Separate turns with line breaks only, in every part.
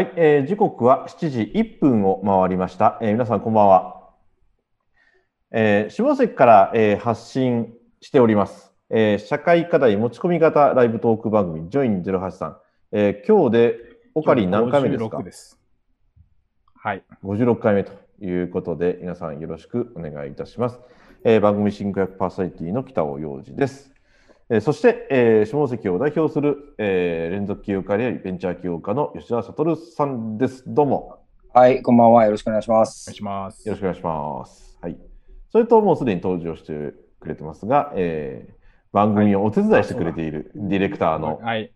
はい、えー時刻は7時1分を回りました。えー皆さんこんばんは。えー下関から、えー発信しております、えー社会課題持ち込み型ライブトーク番組、ジョイン083。えー今日でオカリン何回目ですか
？56です。はい。
56回目ということで、皆さんよろしくお願いいたします。えー番組進行役パーソナリティの北尾洋二です。えーそして、えー下関を代表する、えー連続起業家であり、ベンチャー起業家の吉田悟さんです。どうも。
はい、こんばんは。よろしくお願いしま
お願い
す。
します。
よろしくお願いします。はい。それと、もうすでに登場してくれてますが、えー番組をお手伝いしてくれているディレクターの
はい。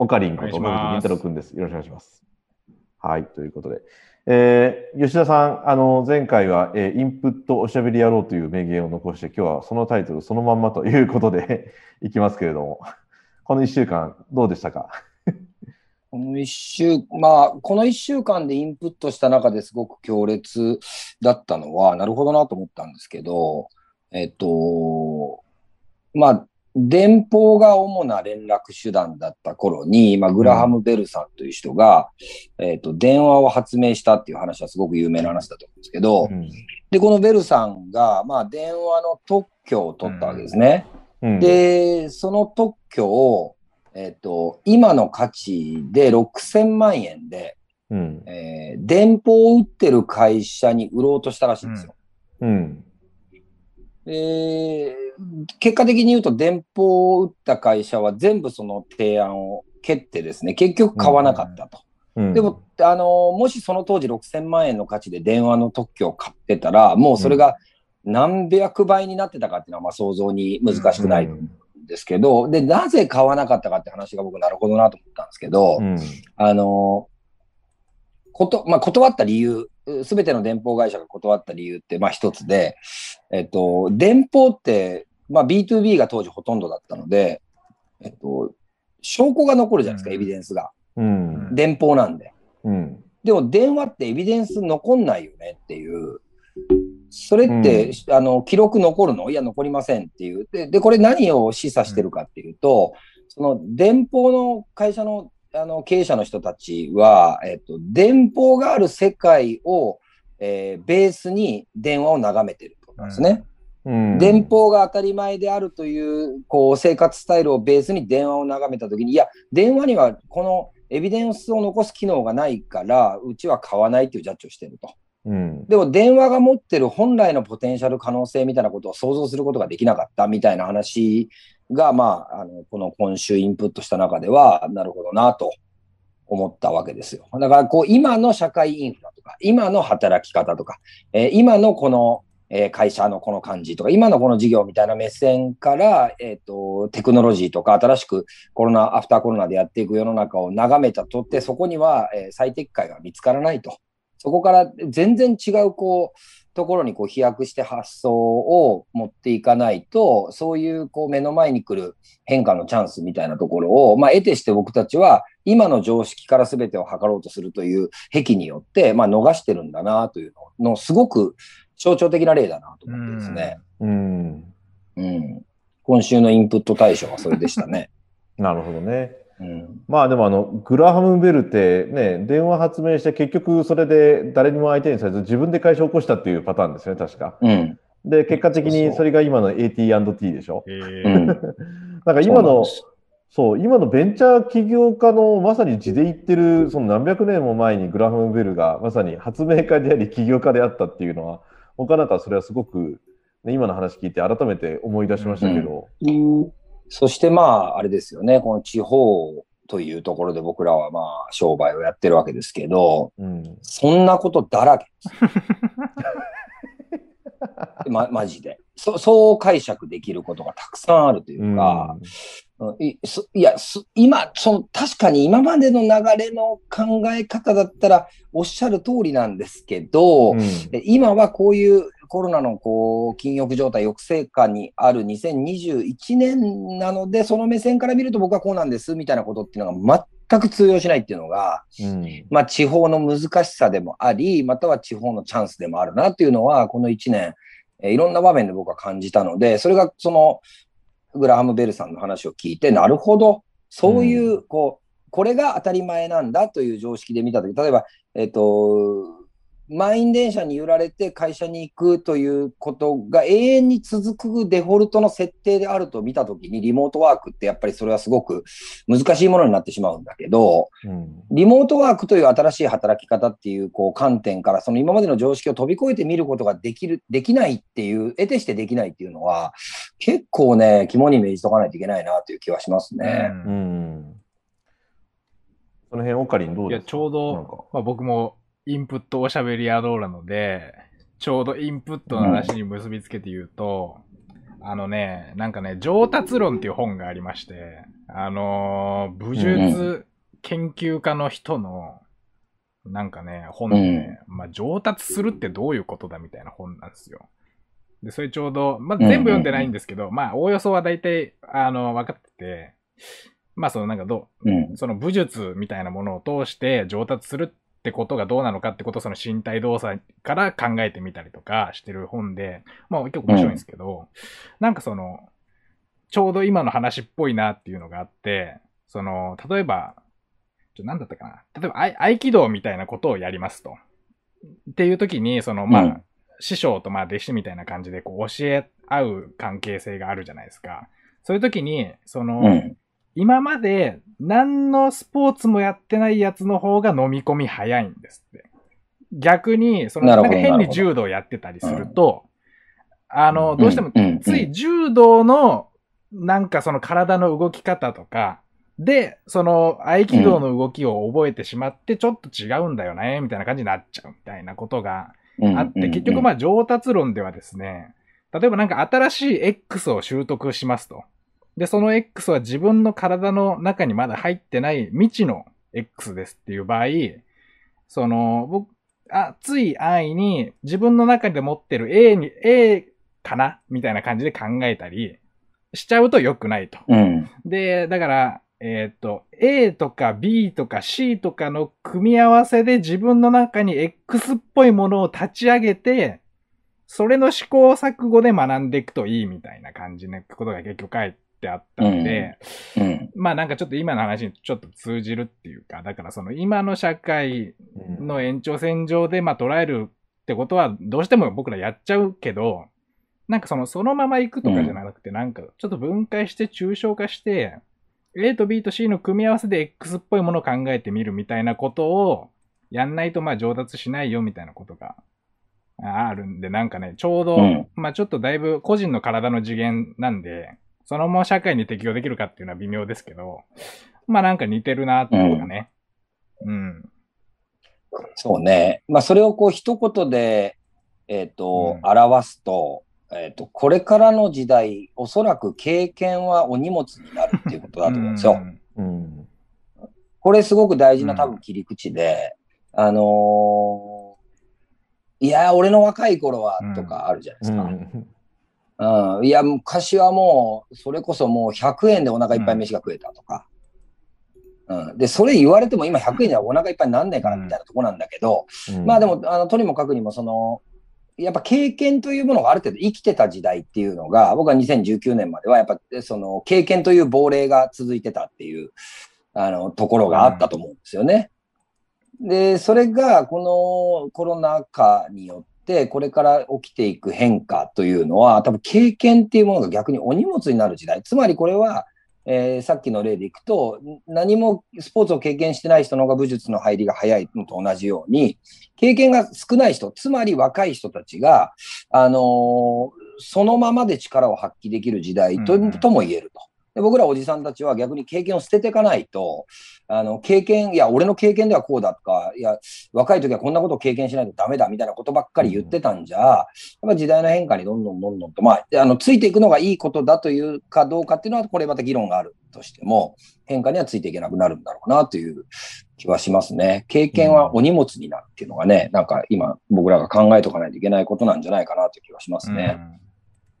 オカリンこと銀太郎くんです。よろしくお願いします。はい、ということで。えー吉田さん、あの、前回は、えーインプットおしゃべり野郎という名言を残して、今日はそのタイトルそのまんまということで いきますけれども、この1週間どうでしたか？
この一週、まあ、この一週間でインプットした中ですごく強烈だったのは、なるほどなと思ったんですけど、えっと、まあ、電報が主な連絡手段だった頃に、まあ、グラハム・ベルさんという人が、えっと、電話を発明したっていう話はすごく有名な話だと思うんですけど、
うん。
で、このベルさんが、まあ、電話の特許を取ったわけですね。
うん、
で、その特許を、えっ、と、今の価値で6000万円で、
うん、
えー電報を打ってる会社に売ろうとしたらしいんですよ。
うん、
で、結果的に言うと、電報を打った会社は全部その提案を蹴ってですね、結局買わなかったと。
うん、
でも、あの、もしその当時6000万円の価値で電話の特許を買ってたら、もうそれが何百倍になってたかっていうのは、まあ想像に難しくないん。ですけど、で、なぜ買わなかったかって話が僕なるほどなと思ったんですけど、
うん、
あの、こと、まあ、断った理由、すべての電報会社が断った理由って、まあ一つで、えっと、電報って、まあ B2B が当時ほとんどだったので、えっと、証拠が残るじゃないですか、
うん
エビデンスが。
うん、
電報なんで。
うん、
でも電話ってエビデンス残んないよねっていう。それって、あの、記録残るの？いや、残りませんっていう。で、でこれ何を示唆してるかっていうと、その電報の会社のあの経営者の人たちは、えっと、電報がある世界を、えーベースに電話を眺めてるってことなんですね。
うん、
電報が当たり前であるという、こう、生活スタイルをベースに電話を眺めたときに、いや、電話にはこのエビデンスを残す機能がないから、うちは買わないっていうジャッジをしてると。
うん、
でも電話が持ってる本来のポテンシャル可能性みたいなことを想像することができなかったみたいな話が、まあ、あの、この今週インプットした中では、なるほどなと思ったわけですよ。だから、こう、今の社会インフラとか、今の働き方とか、えー今のこの、えー会社のこの感じとか、今のこの事業みたいな目線から、えっ、と、テクノロジーとか、新しくコロナ、アフターコロナでやっていく世の中を眺めたとって、そこには、え最適解が見つからないと。そこから全然違う、こう、ところにこう飛躍して発想を持っていかないと、そういうこう目の前に来る変化のチャンスみたいなところを、まあ、得てして僕たちは今の常識から全てを測ろうとするという癖によって、まあ、逃してるんだなというののすごく象徴的な例だなと思ってですね。
うん、
うん。今週のインプット対象はそれでしたね。
なるほどね。
うん。
まあでもあの、グラハムベルってね、電話発明して結局それで誰にも相手にされず自分で会社を起こしたっていうパターンですね、確か。
うん。
で、結果的にそれが今の AT&T でしょ。
え
う
ー
ん。
なんか今の
そう
今のベンチャー起業家のまさに地で言ってる、その何百年も前にグラハムベルがまさに発明家であり起業家であったっていうのは、僕はなんかそれはすごく、ね、今の話聞いて改めて思い出しましたけど、
そしてまあ、あれですよね、この地方というところで僕らはまあ、商売をやってるわけですけど、
うん。
そんなことだらけです。ま、マジで。そそう解釈できることがたくさんあるというか、うんいそいやす今その、確かに今までの流れの考え方だったらおっしゃる通りなんですけど、
うん
で今はこういうコロナのこう禁欲状態抑制下にある2021年なので、その目線から見ると僕はこうなんですみたいなことっていうのが全く通用しないっていうのが、
うん。
まあ地方の難しさでもあり、または地方のチャンスでもあるなっていうのは、この1年、えーいろんな場面で僕は感じたので、それがそのグラハム・ベルさんの話を聞いて、なるほど、そういう、こう、これが当たり前なんだという常識で見たとき、例えば、えっ、と、満員電車に揺られて会社に行くということが永遠に続くデフォルトの設定であると見たときに、リモートワークってやっぱりそれはすごく難しいものになってしまうんだけど、
うん。
リモートワークという新しい働き方っていうこう観点から、その今までの常識を飛び越えて見ることができる、できないっていう、得てしてできないっていうのは、結構ね、肝に銘じとかないといけないなという気はしますね。
うん。ん。その辺、オカリンどう
いや、
ですか？
ちょう
なんか。
ど、まあ、僕もインプットおしゃべり野郎なので、ちょうどインプットの話に結びつけて言うと、あのね、なんかね、上達論っていう本がありまして、あのー武術研究家の人の、なんかね、本でね、まあ、上達するってどういうことだみたいな本なんですよ。で、それちょうど、まあ、全部読んでないんですけど、まあ、おおよそは大体、あの、分かってて、まあ、そのなんかどう、
うん。
その武術みたいなものを通して上達するってことがどうなのかってことをその身体動作から考えてみたりとかしてる本で、まあ結構面白いんですけど、なんかその、ちょうど今の話っぽいなっていうのがあって、その、例えば、ちょなんだったかな。例えば合、合気道みたいなことをやりますと。っていう時に、その、まあ、
うん
師匠とまあ弟子みたいな感じでこう教え合う関係性があるじゃないですか。そういう時に、その、
うん。
今まで何のスポーツもやってないやつの方が飲み込み早いんですって。逆に、その、
な
んか変に柔道やってたりすると、あの、どうしてもつい柔道の、なんかその体の動き方とか、で、その合気道の動きを覚えてしまって、ちょっと違うんだよね、みたいな感じになっちゃうみたいなことが
うん。
あって、結局まあ上達論ではですね、例えばなんか新しい X を習得しますと。で、その X は自分の体の中にまだ入ってない未知の X ですっていう場合、その、僕、あ、つい安易に自分の中で持ってる A に、A かな？みたいな感じで考えたりしちゃうと良くないと。
うん。
で、だから、えーっと、A とか B とか C とかの組み合わせで自分の中に X っぽいものを立ち上げて、それの試行錯誤で学んでいくといいみたいな感じのことが結局書いてあったので、
うん。
まあなんかちょっと今の話にちょっと通じるっていうか、だからその今の社会
うん。
の延長線上でまあ捉えるってことはどうしても僕らやっちゃうけど、なんかそのそのまま行くとかじゃなくて、なんかちょっと分解して抽象化して、A と B と C の組み合わせで X っぽいものを考えてみるみたいなことをやんないとまあ上達しないよみたいなことがあるんで、なんかね、ちょうど、
うん。
まあちょっとだいぶ個人の体の次元なんで、そのまま社会に適用できるかっていうのは微妙ですけど、まあなんか似てるなっていうかね。うん。
そうね。まあ、それをこう一言で、えっ、と、
うん
表すと、えっ、と、これからの時代、おそらく経験はお荷物になるっていうことだと思うんですよ。
ん
うん
これすごく大事な
うん
多分切り口で、あのーいや、俺の若い頃は
うん
とかあるじゃないですか。
うん
うん、いや、昔はもう、それこそもう100円でお腹いっぱい飯が食えたとか。うん、で、それ言われても今100円じゃお腹いっぱいになんねえからみたいなとこなんだけど、まあでも、あの、とにもかくにも、その、やっぱ経験というものがある程度生きてた時代っていうのが、僕は2019年まではやっぱ、その、経験という亡霊が続いてたっていう、あの、ところがあったと思うんですよね。で、それが、このコロナ禍によって、これから起きていく変化というのは、多分経験っていうものが逆にお荷物になる時代。つまりこれは、えーさっきの例でいくと、何もスポーツを経験してない人の方が武術の入りが早いのと同じように、経験が少ない人、つまり若い人たちが、あのーそのままで力を発揮できる時代と,、
うんうん
とも言えると。で僕らおじさんたちは逆に経験を捨てていかないと、あの、経験、いや、俺の経験ではこうだとか、いや、若い時はこんなことを経験しないとダメだみたいなことばっかり言ってたんじゃ、やっぱ時代の変化にどんどんどんどんと、まあ、あの、ついていくのがいいことだというかどうかっていうのは、これまた議論があるとしても、変化にはついていけなくなるんだろうなという気はしますね。経験はお荷物になるっていうのがね、なんか今僕らが考えとかないといけないことなんじゃないかなという気はしますね。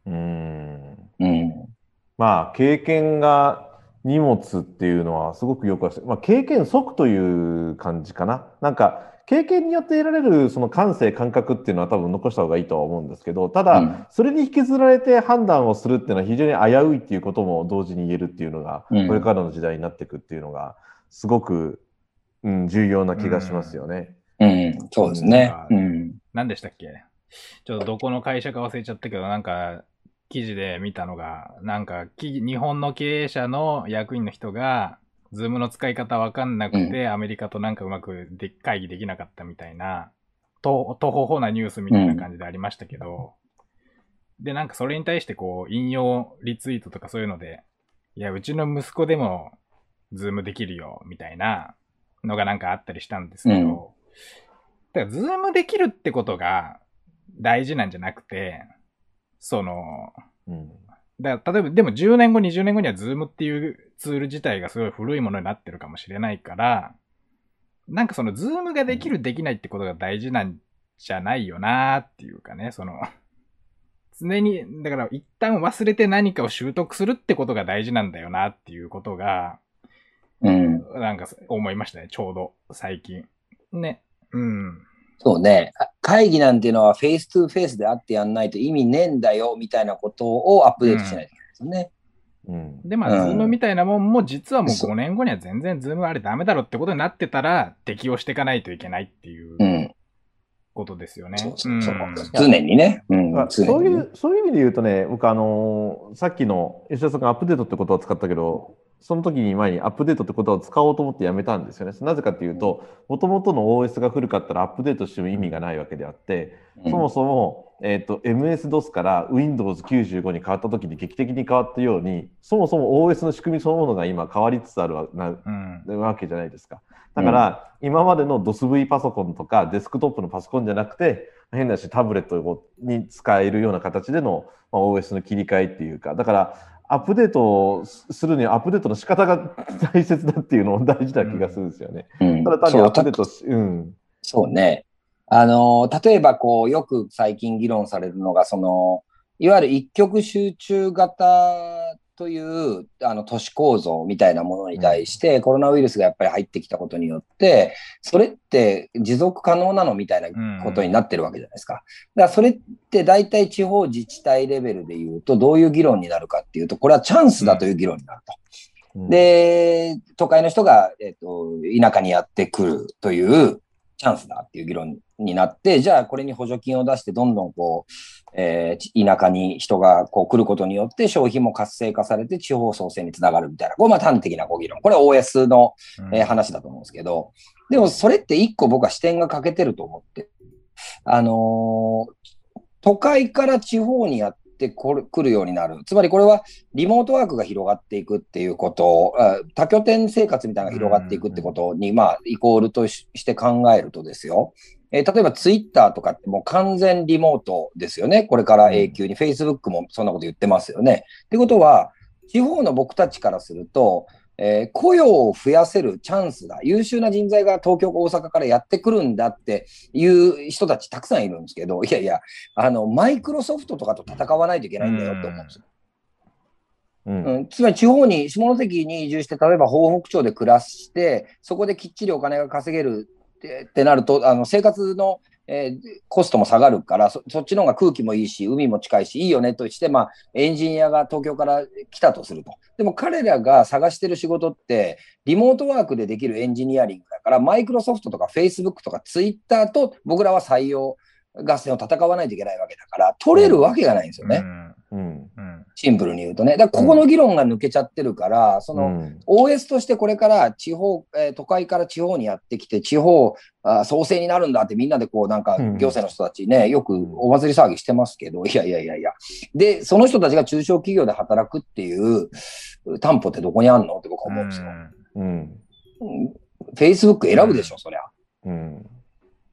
うん
うん。
まあ、経験が荷物っていうのはすごくよく。まあ、経験則という感じかな。なんか、経験によって得られるその感性、感覚っていうのは多分残した方がいいとは思うんですけど、ただ、
うん
それに引きずられて判断をするっていうのは非常に危ういっていうことも同時に言えるっていうのが、
うん
これからの時代になっていくっていうのが、すごく、うん、重要な気がしますよね。
うん、そうですね。うん。
何でしたっけ？ちょっとどこの会社か忘れちゃったけど、なんか、記事で見たのが、なんか、き日本の経営者の役員の人が、ズームの使い方わかんなくて、アメリカとなんかうまくで会議できなかったみたいな、と、とほほなニュースみたいな感じでありましたけど、で、なんかそれに対してこう、引用リツイートとかそういうので、いや、うちの息子でも、ズームできるよ、みたいなのがなんかあったりしたんですけど、
うん。
だから、ズームできるってことが大事なんじゃなくて、その、
うん。
だから例えば、でも10年後、20年後にはズームっていうツール自体がすごい古いものになってるかもしれないから、なんかそのズームができる、できないってことが大事なんじゃないよなーっていうかね、その、常に、だから一旦忘れて何かを習得するってことが大事なんだよなっていうことが、
うん。
なんか思いましたね、ちょうど最近。ね。うん。
そうね。あ会議なんていうのは face to face で会ってやんないと意味ねえんだよ、みたいなことをアップデートしないといけないですよね。
うん。
で、まあ、
うん
ズームみたいなもんも、実はもう
そう
5年後には全然ズームあれダメだろってことになってたら、適応していかないといけないっていう
うん。
ことですよね。
常にね
そういう、そういう意味で言うとね、僕、あのーさっきの吉田さんがアップデートってことを使ったけど、その時に前にアップデートってことを使おうと思ってやめたんですよね。なぜかっていうと、もともとの OS が古かったらアップデートしても意味がないわけであって、
うん
そもそも、えっ、と、MS-DOS から Windows95 に変わった時に劇的に変わったように、そもそも OS の仕組みそのものが今変わりつつあるわな
うん。
わけじゃないですか。だから、今までの DOSV パソコンとかデスクトップのパソコンじゃなくて、変なしタブレットに使えるような形での、まあ、OS の切り替えっていうか、だから、アップデートをするにはアップデートの仕方が大切だっていうのも大事な気がするんですよね。
うん
ただ単に
そう
アップデートし、うん。
そうね。あの、例えばこう、よく最近議論されるのが、その、いわゆる一極集中型という、あの、都市構造みたいなものに対して、コロナウイルスがやっぱり入ってきたことによって、それって持続可能なのみたいなことになってるわけじゃないですか。だからそれって大体地方自治体レベルで言うと、どういう議論になるかっていうと、これはチャンスだという議論になると。
うん、
で、都会の人が、えっと田舎にやってくるというチャンスだっていう議論になって、じゃあこれに補助金を出してどんどんこう、えーち田舎に人がこう来ることによって消費も活性化されて地方創生につながるみたいな、これまあ端的なご議論。これは OS の、えー話だと思うんですけど、でもそれって一個僕は視点が欠けてると思って、あのー都会から地方にやってこる来るようになる。つまりこれはリモートワークが広がっていくっていうこと、あ多拠点生活みたいなのが広がっていくってことに、まあ、イコールとしして考えるとですよ。えー例えばツイッターとかってもう完全リモートですよね。これから永久に。Facebook もそんなこと言ってますよね。ってことは、地方の僕たちからすると、えー雇用を増やせるチャンスだ。優秀な人材が東京、大阪からやってくるんだっていう人たちたくさんいるんですけど、いやいや、あの、マイクロソフトとかと戦わないといけないんだよって思うんですよ。
うん
うん、つまり地方に、下関に移住して、例えば東北町で暮らして、そこできっちりお金が稼げるってってなると、あの生活の、えーコストも下がるからそ、そっちの方が空気もいいし、海も近いし、いいよねとして、まあ、エンジニアが東京から来たとすると。でも彼らが探してる仕事って、リモートワークでできるエンジニアリングだから、マイクロソフトとかフェイスブックとかツイッターと僕らは採用合戦を戦わないといけないわけだから、取れるわけがないんですよね。
うん。
うん。
うん。
シンプルに言うとね。だここの議論が抜けちゃってるから、その、
うん
OS としてこれから地方、えー都会から地方にやってきて、地方あ創生になるんだってみんなでこうなんか
うん
行政の人たちね、よくお祭り騒ぎしてますけど、いやいやいやいや。で、その人たちが中小企業で働くっていう担保ってどこにあんの？って僕は思うんですよ。
うん。
Facebook 選ぶでしょ、そりゃ。
うん。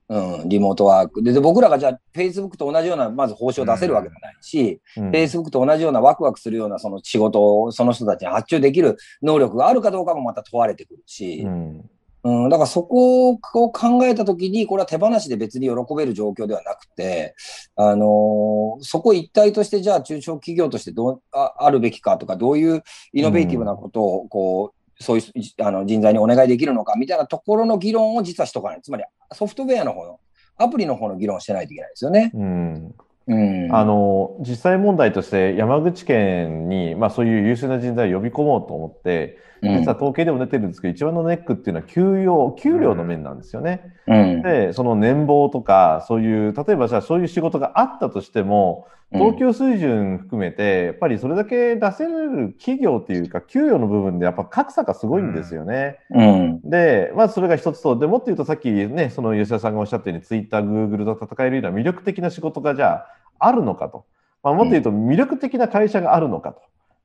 うん、リモートワーク。で、で僕らがじゃあ Facebook と同じような、まず報酬を出せるわけもないし、
うん。
Facebook と同じようなワクワクするようなその仕事をその人たちに発注できる能力があるかどうかもまた問われてくるし、
うん。
うん、だからそこを考えたときに、これは手放しで別に喜べる状況ではなくて、あのーそこ一体として、じゃあ中小企業としてどうああるべきかとか、どういうイノベーティブなことを、こう、そういうあの人材にお願いできるのかみたいなところの議論を実はしとかない。つまりソフトウェアの方の、アプリの方の議論をしてないといけないですよね。
うん。
うん。
あの実際問題として山口県に、まあ、そういう優秀な人材を呼び込もうと思って、
うん、
実は統計でも出てるんですけど、一番のネックっていうのは給与給料の面なんですよね。
うん。
で、その年俸とか、そういう、例えばじゃあそういう仕事があったとしても、東京水準含めて、やっぱりそれだけ出せる企業っていうか、給与の部分でやっぱ格差がすごいんですよね。
うん。
で、まずそれが一つと、でもっと言うとさっきね、その吉田さんがおっしゃったように、ツイッター、グーグルと戦えるような魅力的な仕事がじゃああるのかと。まあ、もっと言うと魅力的な会社があるのかと。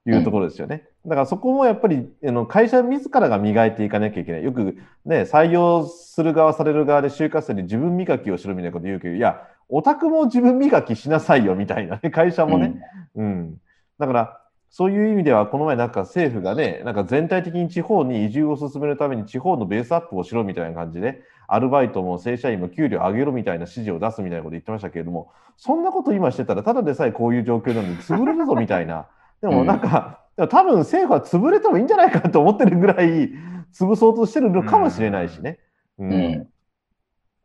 いうところですよね。だからそこもやっぱりあの会社自らが磨いていかなきゃいけない。よくね、採用する側、される側で就活生に自分磨きをしろみたいなこと言うけど、いや、オタクも自分磨きしなさいよみたいなね、会社もね。うん。だから、そういう意味では、この前なんか政府がね、なんか全体的に地方に移住を進めるために地方のベースアップをしろみたいな感じで、アルバイトも正社員も給料上げろみたいな指示を出すみたいなこと言ってましたけれども、そんなこと今してたら、ただでさえこういう状況なのに潰れるぞみたいな。でもなんか、うん、多分政府は潰れてもいいんじゃないかと思ってるぐらい潰そうとしてるのかもしれないしね。うん、うん、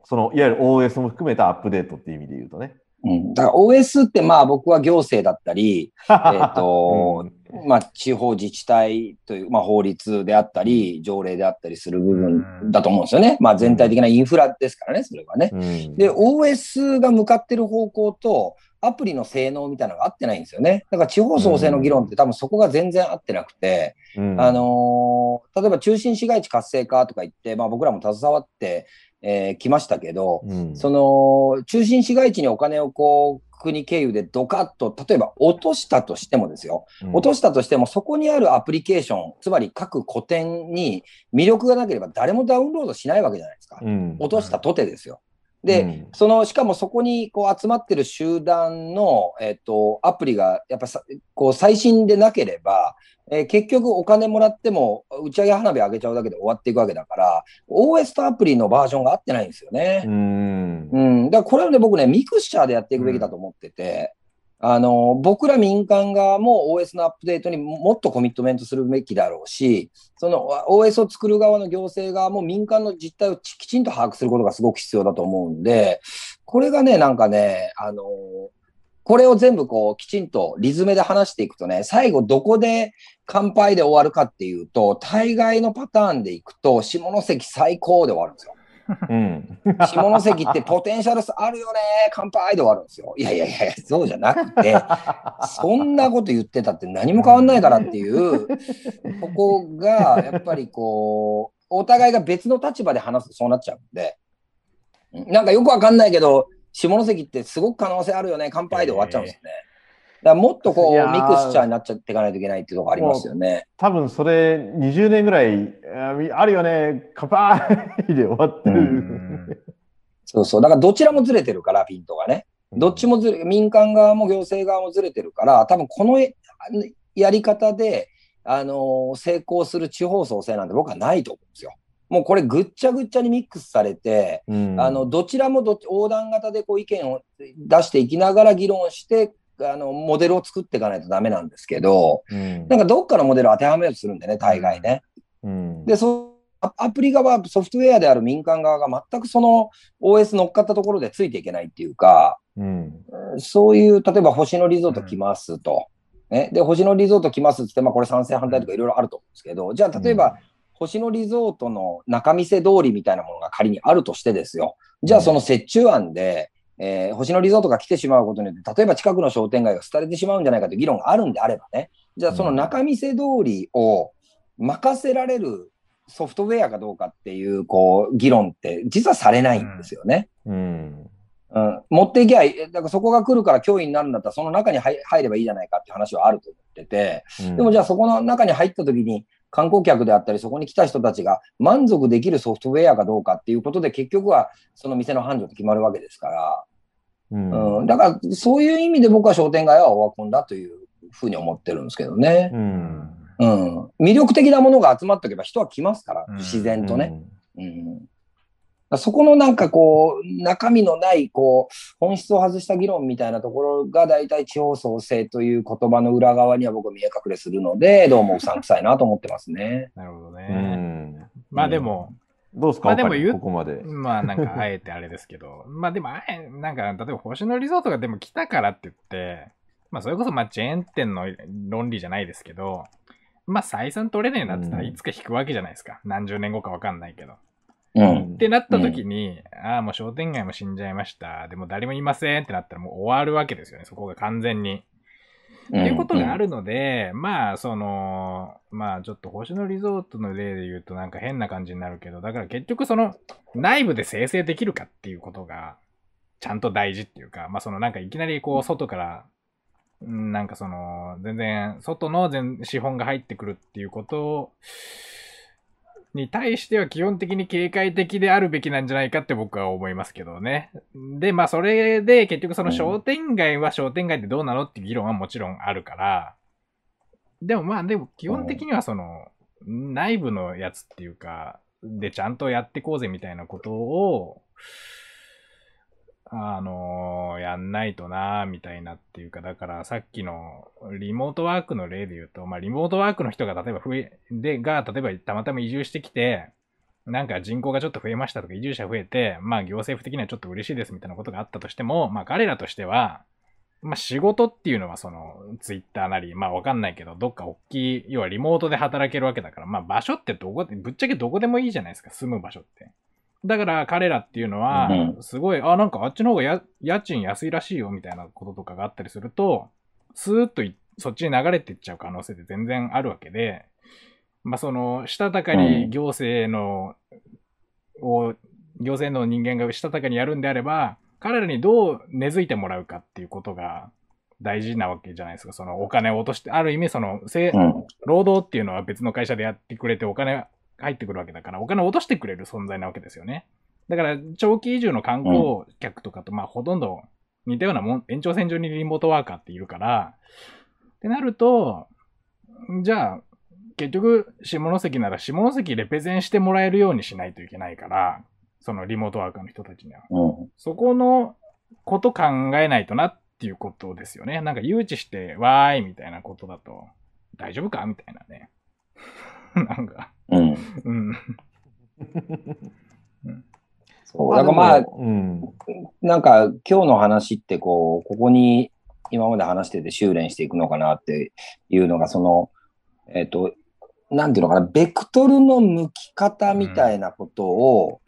そのいわゆる OS も含めたアップデートっていう意味で言うとね。
うん、だから OS ってまあ僕は行政だったり、えっと、うん、まあ地方自治体という、まあ法律であったり、条例であったりする部分だと思うんですよね。まあ全体的なインフラですからね、それはね。うん、で、OS が向かってる方向と、アプリの性能みたいなのが合ってないんですよね。だから地方創生の議論って多分そこが全然合ってなくて、うん、あのー、例えば中心市街地活性化とか言って、まあ僕らも携わって、えー、来ましたけど、うん、その中心市街地にお金をこう国経由でドカッと例えば落としたとしてもですよ、うん、落としたとしてもそこにあるアプリケーションつまり各古典に魅力がなければ誰もダウンロードしないわけじゃないですか、うん、落としたとてですよ。で、うん、その、しかもそこにこう集まってる集団の、えっ、ー、と、アプリがやっぱさ、こう最新でなければ、えー、結局お金もらっても打ち上げ花火上げちゃうだけで終わっていくわけだから、OS とアプリのバージョンが合ってないんですよね。
うん。
うん。だからこれはね、僕ね、ミクスチャーでやっていくべきだと思ってて、うん、あの、僕ら民間側も OS のアップデートにもっとコミットメントするべきだろうし、その OS を作る側の行政側も民間の実態をきちんと把握することがすごく必要だと思うんで、これがね、なんかね、あの、これを全部こうきちんとリズムで話していくとね、最後どこで乾杯で終わるかっていうと、大概のパターンでいくと、下関最高で終わるんですよ。
うん、
下関ってポテンシャルあるよね、乾杯で終わるんですよ。いやいやいや、そうじゃなくて、そんなこと言ってたって何も変わんないからっていう、ここがやっぱりこう、お互いが別の立場で話すとそうなっちゃうんで、なんかよくわかんないけど、下関ってすごく可能性あるよね、乾杯で終わっちゃうんですよね。だからもっとこう、ミクスチャーになっちゃっていかないといけないっていうところありますよね。
多分それ20年ぐらいあるよね、乾杯で終わってる、うん。
そうそう。だからどちらもずれてるから、ピントがね。どっちもずれ、民間側も行政側もずれてるから、多分このやり方で、あのー、成功する地方創生なんて僕はないと思うんですよ。もうこれぐっちゃぐっちゃにミックスされて、うん、あの、どちらもど横断型でこう意見を出していきながら議論して、あの、モデルを作っていかないとダメなんですけど、うん、なんかどっかのモデルを当てはめようとするんでね、大概ね。
うん、
で、そアプリ側、ソフトウェアである民間側が全くその OS 乗っかったところでついていけないっていうか、
うん、
そういう、例えば星野リゾート来ますと。ね、で、星野リゾート来ますってって、まあこれ賛成反対とかいろいろあると思うんですけど、じゃあ例えば、星野リゾートの中見世通りみたいなものが仮にあるとしてですよ。じゃあその折衷案で、えー、星野リゾートが来てしまうことによって、例えば近くの商店街が廃れてしまうんじゃないかという議論があるんであればね、じゃあその仲見世通りを任せられるソフトウェアかどうかっていう、こう、議論って実はされないんですよね。
うん。
うん、持っていきゃい、だからそこが来るから脅威になるんだったら、その中に入ればいいじゃないかっていう話はあると思ってて、うん、でもじゃあそこの中に入った時に、観光客であったり、そこに来た人たちが満足できるソフトウェアかどうかっていうことで、結局はその店の繁盛って決まるわけですから、
うん、
うん、だからそういう意味で僕は商店街はオワコンだというふうに思ってるんですけどね。
うん、
うん、魅力的なものが集まっておけば人は来ますから、自然とね。うんそこのなんかこう、中身のない、こう、本質を外した議論みたいなところが大体地方創生という言葉の裏側には僕は見え隠れするので、どうもうさんくさいなと思ってますね。
なるほどね。まあでも、
どうですか、
まあでも言
ここまで。
まあなんか、あえてあれですけど。まあでも、あえ、なんか、例えば星野リゾートがでも来たからって言って、まあそれこそまあチェーン店の論理じゃないですけど、まあ採算取れねえなって言ったら
うん
いつか引くわけじゃないですか。何十年後かわかんないけど。
うん。
ってなった時に、ああ、もう商店街も死んじゃいました。でも誰もいませんってなったらもう終わるわけですよね。そこが完全に。っていうことがあるので、まあ、その、まあ、ちょっと星野リゾートの例で言うとなんか変な感じになるけど、だから結局その、内部で生成できるかっていうことが、ちゃんと大事っていうか、まあ、そのなんかいきなりこう、外から、うんなんかその、全然、外の全資本が入ってくるっていうことに対しては基本的に警戒的であるべきなんじゃないかって僕は思いますけどね。で、まあそれで結局その商店街は商店街ってどうなのっていう議論はもちろんあるから、でもまあでも基本的にはその内部のやつっていうか、でちゃんとやってこうぜみたいなことを、あのーやんないとなーみたいなっていうか、だからさっきのリモートワークの例で言うと、まあリモートワークの人が例えば増え、で、が、例えばたまたま移住してきて、なんか人口がちょっと増えましたとか移住者増えて、まあ行政府的にはちょっと嬉しいですみたいなことがあったとしても、まあ彼らとしては、まあ仕事っていうのはそのツイッターなり、まあわかんないけど、どっか大きい、要はリモートで働けるわけだから、まあ場所ってどこで、ぶっちゃけどこでもいいじゃないですか、住む場所って。だから彼らっていうのは
う、
すごい、あ、なんかあっちの方がや家賃安いらしいよみたいなこととかがあったりすると、スーッといそっちに流れていっちゃう可能性って全然あるわけで、まあその、したたかに行政の、を、行政の人間がしたたかにやるんであれば、彼らにどう根付いてもらうかっていうことが大事なわけじゃないですか。そのお金を落として、ある意味その。労働っていうのは別の会社でやってくれてお金入ってくるわけだから、お金を落としてくれる存在なわけですよね。だから、長期移住の観光客とかと、まあ、ほとんど似たようなもん、延長線上にリモートワーカーっているから、ってなると、じゃあ、結局、下関なら下関レペゼンしてもらえるようにしないといけないから、そのリモートワーカーの人たちには。
うん。
そこのこと考えないとなっていうことですよね。なんか誘致して、わーいみたいなことだと、大丈夫か？みたいなね。なんか、
うん。
うん。
そう。だからまあ、
うん。
なんか今日の話ってこう、ここに今まで話してて修練していくのかなっていうのが、その、えっ、と、なんていうのかな、ベクトルの向き方みたいなことを、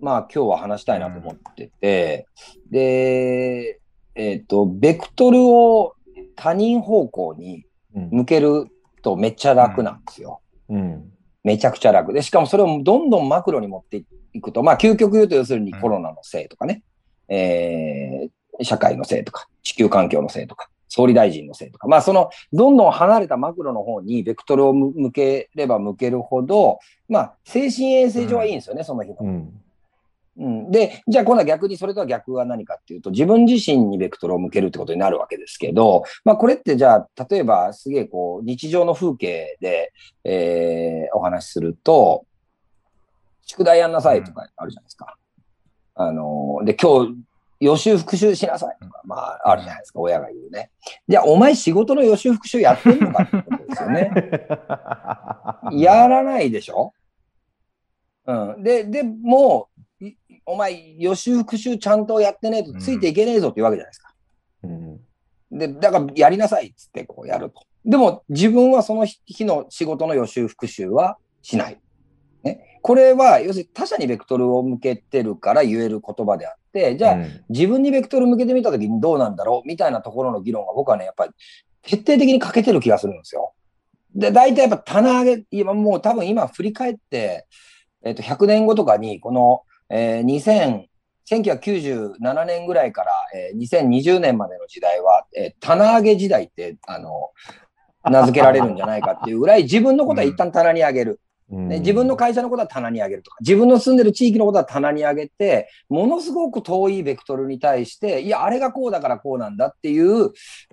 まあ今日は話したいなと思ってて、で、えっ、と、ベクトルを他人方向に
うん。
向けるとめっちゃ楽なんですよ。
うん。
めちゃくちゃ楽。で、しかもそれをどんどんマクロに持っていくと、まあ、究極言うと要するにコロナのせいとかね、えー社会のせいとか、地球環境のせいとか、総理大臣のせいとか、まあ、その、どんどん離れたマクロの方にベクトルを向向ければ向けるほど、まあ、精神衛生上はいいんですよね、その日の。
うん。
うん、で、じゃあ今度は逆にそれとは逆は何かっていうと、自分自身にベクトルを向けるってことになるわけですけど、まあこれってじゃあ、例えばすげえこう、日常の風景で、えーお話しすると、宿題やんなさいとかあるじゃないですか。あの、で、今日、予習復習しなさいとか、まああるじゃないですか、親が言うね。じゃあ、お前仕事の予習復習やってんのかってことですよね。やらないでしょ？うん。で、でもお前予習復習ちゃんとやってねえとついていけねえぞっていうわけじゃないですか。
うん。
で、だからやりなさいっつってこうやると。でも自分はその日の仕事の予習復習はしない。ね。これは要するに他者にベクトルを向けてるから言える言葉であって、じゃあ、
うん
自分にベクトル向けてみたときにどうなんだろうみたいなところの議論が僕はね、やっぱり徹底的に欠けてる気がするんですよ。で、大体やっぱ棚上げ、今もう多分今振り返って、えっ、と、100年後とかに、この、えー2000、1997年ぐらいから、えー2020年までの時代は、えー棚上げ時代って、あの、名付けられるんじゃないかっていうぐらい、自分のことは一旦棚に上げる。
うん
ね、自分の会社のことは棚に上げるとか、自分の住んでる地域のことは棚に上げて、ものすごく遠いベクトルに対して、いや、あれがこうだからこうなんだっていう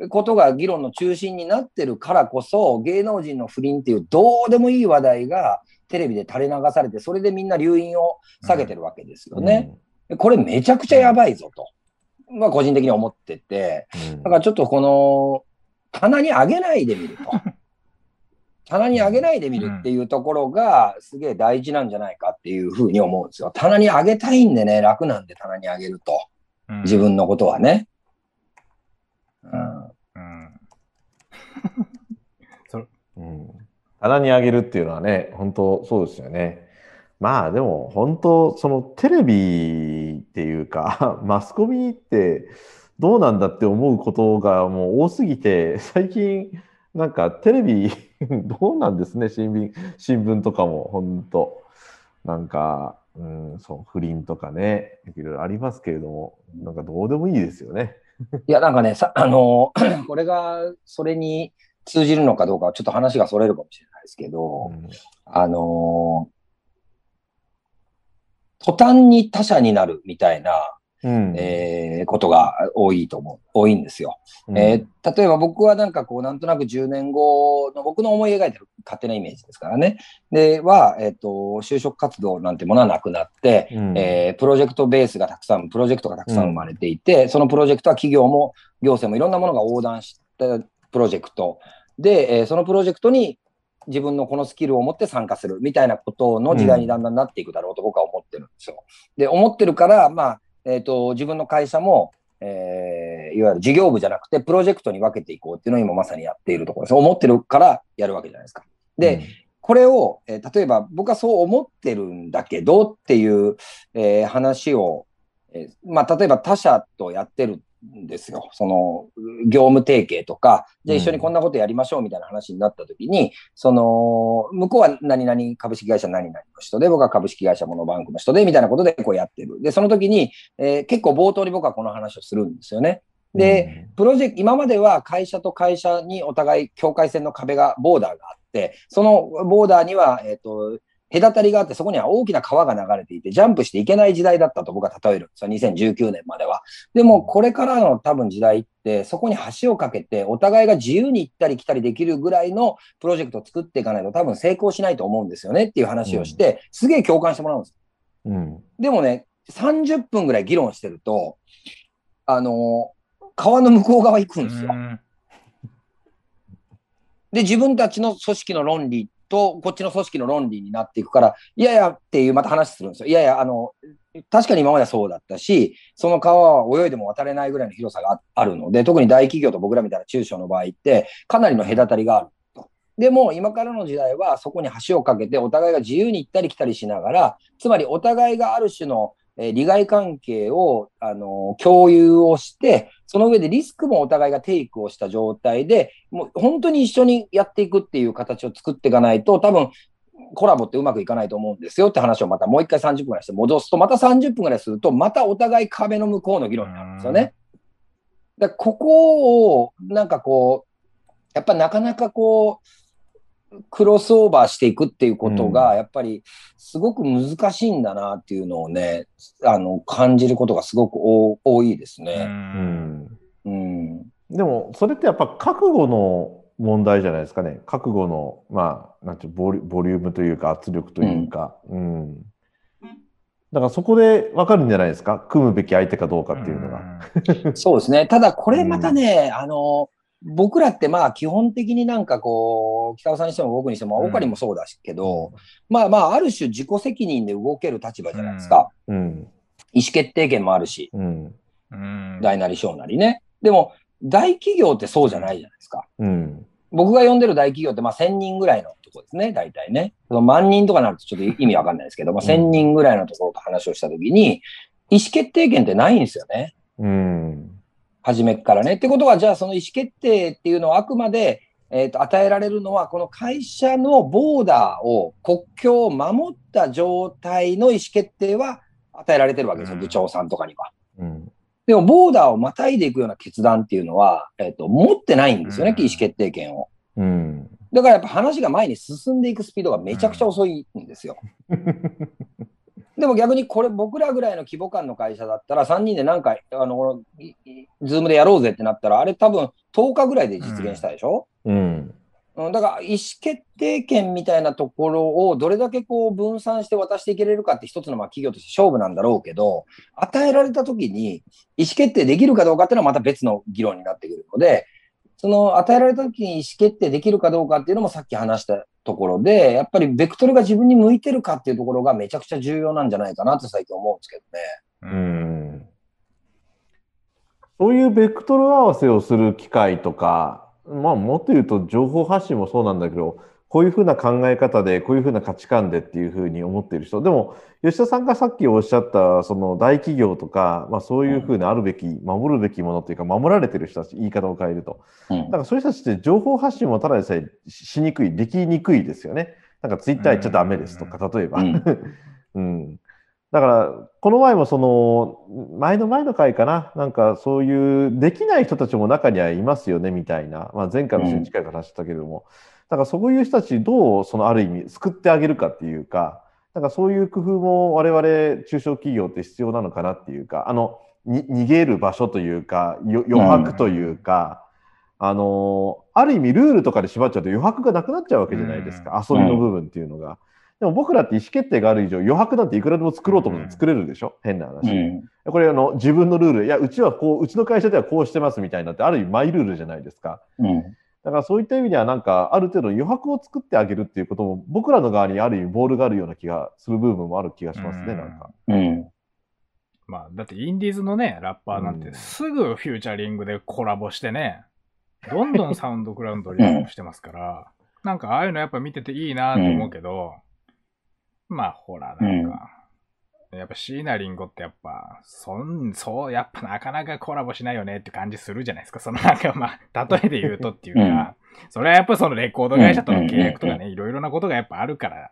ことが議論の中心になってるからこそ、芸能人の不倫っていうどうでもいい話題がテレビで垂れ流されて、それでみんな留飲を下げてるわけですよね。これめちゃくちゃやばいぞと。まあ個人的に思ってて、
うん。
だからちょっとこの棚に上げないでみると。っ 棚に上げないでみるっていうところがすげえ大事なんじゃないかっていうふうに思うんですよ。棚に上げたいんでね、楽なんで棚に上げると。
うん
自分のことはね。うん。
うん。
うん。棚に上げるっていうのはね、本当そうですよね。まあでも本当そのテレビっていうか マスコミってどうなんだって思うことがもう多すぎて最近なんかテレビ どうなんですね新聞新聞とかも本当なんか、うん、そう不倫とかねいろいろありますけれどもなんかどうでもいいですよね。
いや、なんかね、さ、あの、これが、それに通じるのかどうかちょっと話がそれるかもしれないですけど、
うん。
あの、途端に他者になるみたいな、
うん。
えーことが多いと思う、多いんですよ。
うん。
えー例えば僕はなんかこう、なんとなく10年後の僕の思い描いてる勝手なイメージですからね。で、は、えっ、と、就職活動なんてものはなくなって、
うん。
えープロジェクトベースがたくさん、プロジェクトがたくさん生まれていて、そのプロジェクトは企業も行政もいろんなものが横断したプロジェクト。で、えーそのプロジェクトに自分のこのスキルを持って参加するみたいなことの時代にだんだんなっていくだろうと僕は思ってるんですよ。で、思ってるから、まあ、えっ、と、自分の会社も、えーいわゆる事業部じゃなくて、プロジェクトに分けていこうっていうのを今まさにやっているところです。思ってるからやるわけじゃないですか。で、これを、えー例えば僕はそう思ってるんだけどっていう、えー話を、えーまあ、例えば他社とやってるんですよ。その、業務提携とか、じゃあ一緒にこんなことやりましょうみたいな話になった時に、その、向こうは何々株式会社何々の人で、僕は株式会社モノバンクの人で、みたいなことでこうやってる。で、その時に、えー結構冒頭に僕はこの話をするんですよね。で、プロジェクト、今までは会社と会社にお互い境界線の壁が、ボーダーがあって、そのボーダーには、えっ、と、隔たりがあって、そこには大きな川が流れていて、ジャンプしていけない時代だったと僕は例えるんですよ。2019年までは。でも、これからの多分時代って、そこに橋を架けて、お互いが自由に行ったり来たりできるぐらいのプロジェクトを作っていかないと多分成功しないと思うんですよねっていう話をして、すげえ共感してもらうんです。
うん
でもね、30分ぐらい議論してると、あの川の向こう側行くんですよ。
うん
で、自分たちの組織の論理と、こっちの組織の論理になっていくから、いやいやっていうまた話するんですよ。いやいや、あの、確かに今まではそうだったし、その川は泳いでも渡れないぐらいの広さがあるので、特に大企業と僕らみたいな中小の場合って、かなりの隔たりがあると。でも、今からの時代は、そこに橋を架けて、お互いが自由に行ったり来たりしながら、つまりお互いがある種の、えー利害関係を、あの共有をして、その上でリスクもお互いがテイクをした状態で、もう本当に一緒にやっていくっていう形を作っていかないと、多分コラボってうまくいかないと思うんですよって話をまたもう一回30分ぐらいして戻すと、また30分ぐらいすると、またお互い壁の向こうの議論になるんですよね。だここを、なんかこう、やっぱなかなかこう、クロスオーバーしていくっていうことが、やっぱりすごく難しいんだなっていうのをね、あの、感じることがすごく多多いです
う
ね。
うんん
うん。
でも、それってやっぱ覚悟の問題じゃないですかね。覚悟の、まあ、なんていうボリボリュームというか圧力というか。うん。だからそこで分かるんじゃないですか？組むべき相手かどうかっていうのが。
そうですね。ただこれまたね、あの、僕らってまあ基本的になんかこう、北尾さんにしても僕にしても、
うん
オカリもそうだしけど、まあまあ、ある種自己責任で動ける立場じゃないですか。
うん。
意思決定権もあるし、
うん。
うん
大なり小なりね。でも、大企業ってそうじゃないじゃないですか。
うん。
僕が呼んでる大企業ってまあ1000人ぐらいのところですね、大体ね。その万人とかなるとちょっと意味わかんないですけど、まあ、1000人ぐらいのところと話をしたときに、意思決定権ってないんですよね。
うん。
初めっからね。ってことは、じゃあその意思決定っていうのはあくまで、えーと与えられるのは、この会社のボーダーを、国境を守った状態の意思決定は与えられてるわけですよ、
うん
部長さんとかには。
うん。
でも、ボーダーをまたいでいくような決断っていうのは、えっ、と、持ってないんですよね、
うん
意思決定権を。
うん。
だからやっぱ話が前に進んでいくスピードがめちゃくちゃ遅いんですよ。でも逆にこれ僕らぐらいの規模感の会社だったら3人でなんか、あの、ズームでやろうぜってなったら、あれ多分10日ぐらいで実現したでしょ、
うん。
うん、だから意思決定権みたいなところをどれだけこう分散して渡していけれるかって一つのまあ企業として勝負なんだろうけど、与えられた時に意思決定できるかどうかっていうのはまた別の議論になってくるので、その与えられた時に意思決定できるかどうかっていうのもさっき話したところで、やっぱりベクトルが自分に向いてるかっていうところがめちゃくちゃ重要なんじゃないかなって最近思うんですけどね。
うん。そういうベクトル合わせをする機会とか、まあもっと言うと情報発信もそうなんだけど、こういうふうな考え方で、こういうふうな価値観でっていうふうに思っている人。でも、吉田さんがさっきおっしゃった、その大企業とか、まあそういうふうにあるべき、守るべきものっていうか、守られてる人たち、言い方を変えると。
うん
だからそういう人たちって情報発信もただでさえししにくい、できにくいですよね。なんかツイッター言っちゃダメですとか、例えば。
うん
うん。だから、この前もその、前の前の回かな、なんかそういう、できない人たちも中にはいますよね、みたいな。まあ前回の新回から話したけれども。だからそういう人たちどう、そのある意味、救ってあげるかっていうか、なんかそういう工夫も我々中小企業って必要なのかなっていうか、あの、に逃げる場所というか、よ余白というか、あの、ある意味ルールとかで縛っちゃうと余白がなくなっちゃうわけじゃないですか、遊びの部分っていうのが。でも僕らって意思決定がある以上、余白なんていくらでも作ろうと思って作れるでしょ、変な話。
うん。
これあの自分のルール、いや、うちはこう、うちの会社ではこうしてますみたいなって、ある意味マイルールじゃないですか。
うん。
だからそういった意味では、なんか、ある程度余白を作ってあげるっていうことも、僕らの側にある意味ボールがあるような気がする部分もある気がしますね、
うん
なんか。
うん。
まあ、だってインディーズのね、ラッパーなん
うん
てすぐフューチャリングでコラボしてね、どんどんサウンドクラウンドリアップしてますから、なんかああいうのやっぱ見てていいなと思うけど、まあほら、なんか、やっぱ椎名林檎ってやっぱ、そん、そう、やっぱなかなかコラボしないよねって感じするじゃないですか。そのなんかまあ、例えで言うとっていうか、
うん
それはやっぱそのレコード会社との契約と
うんうん
かね、いろいろなことがやっぱあるから、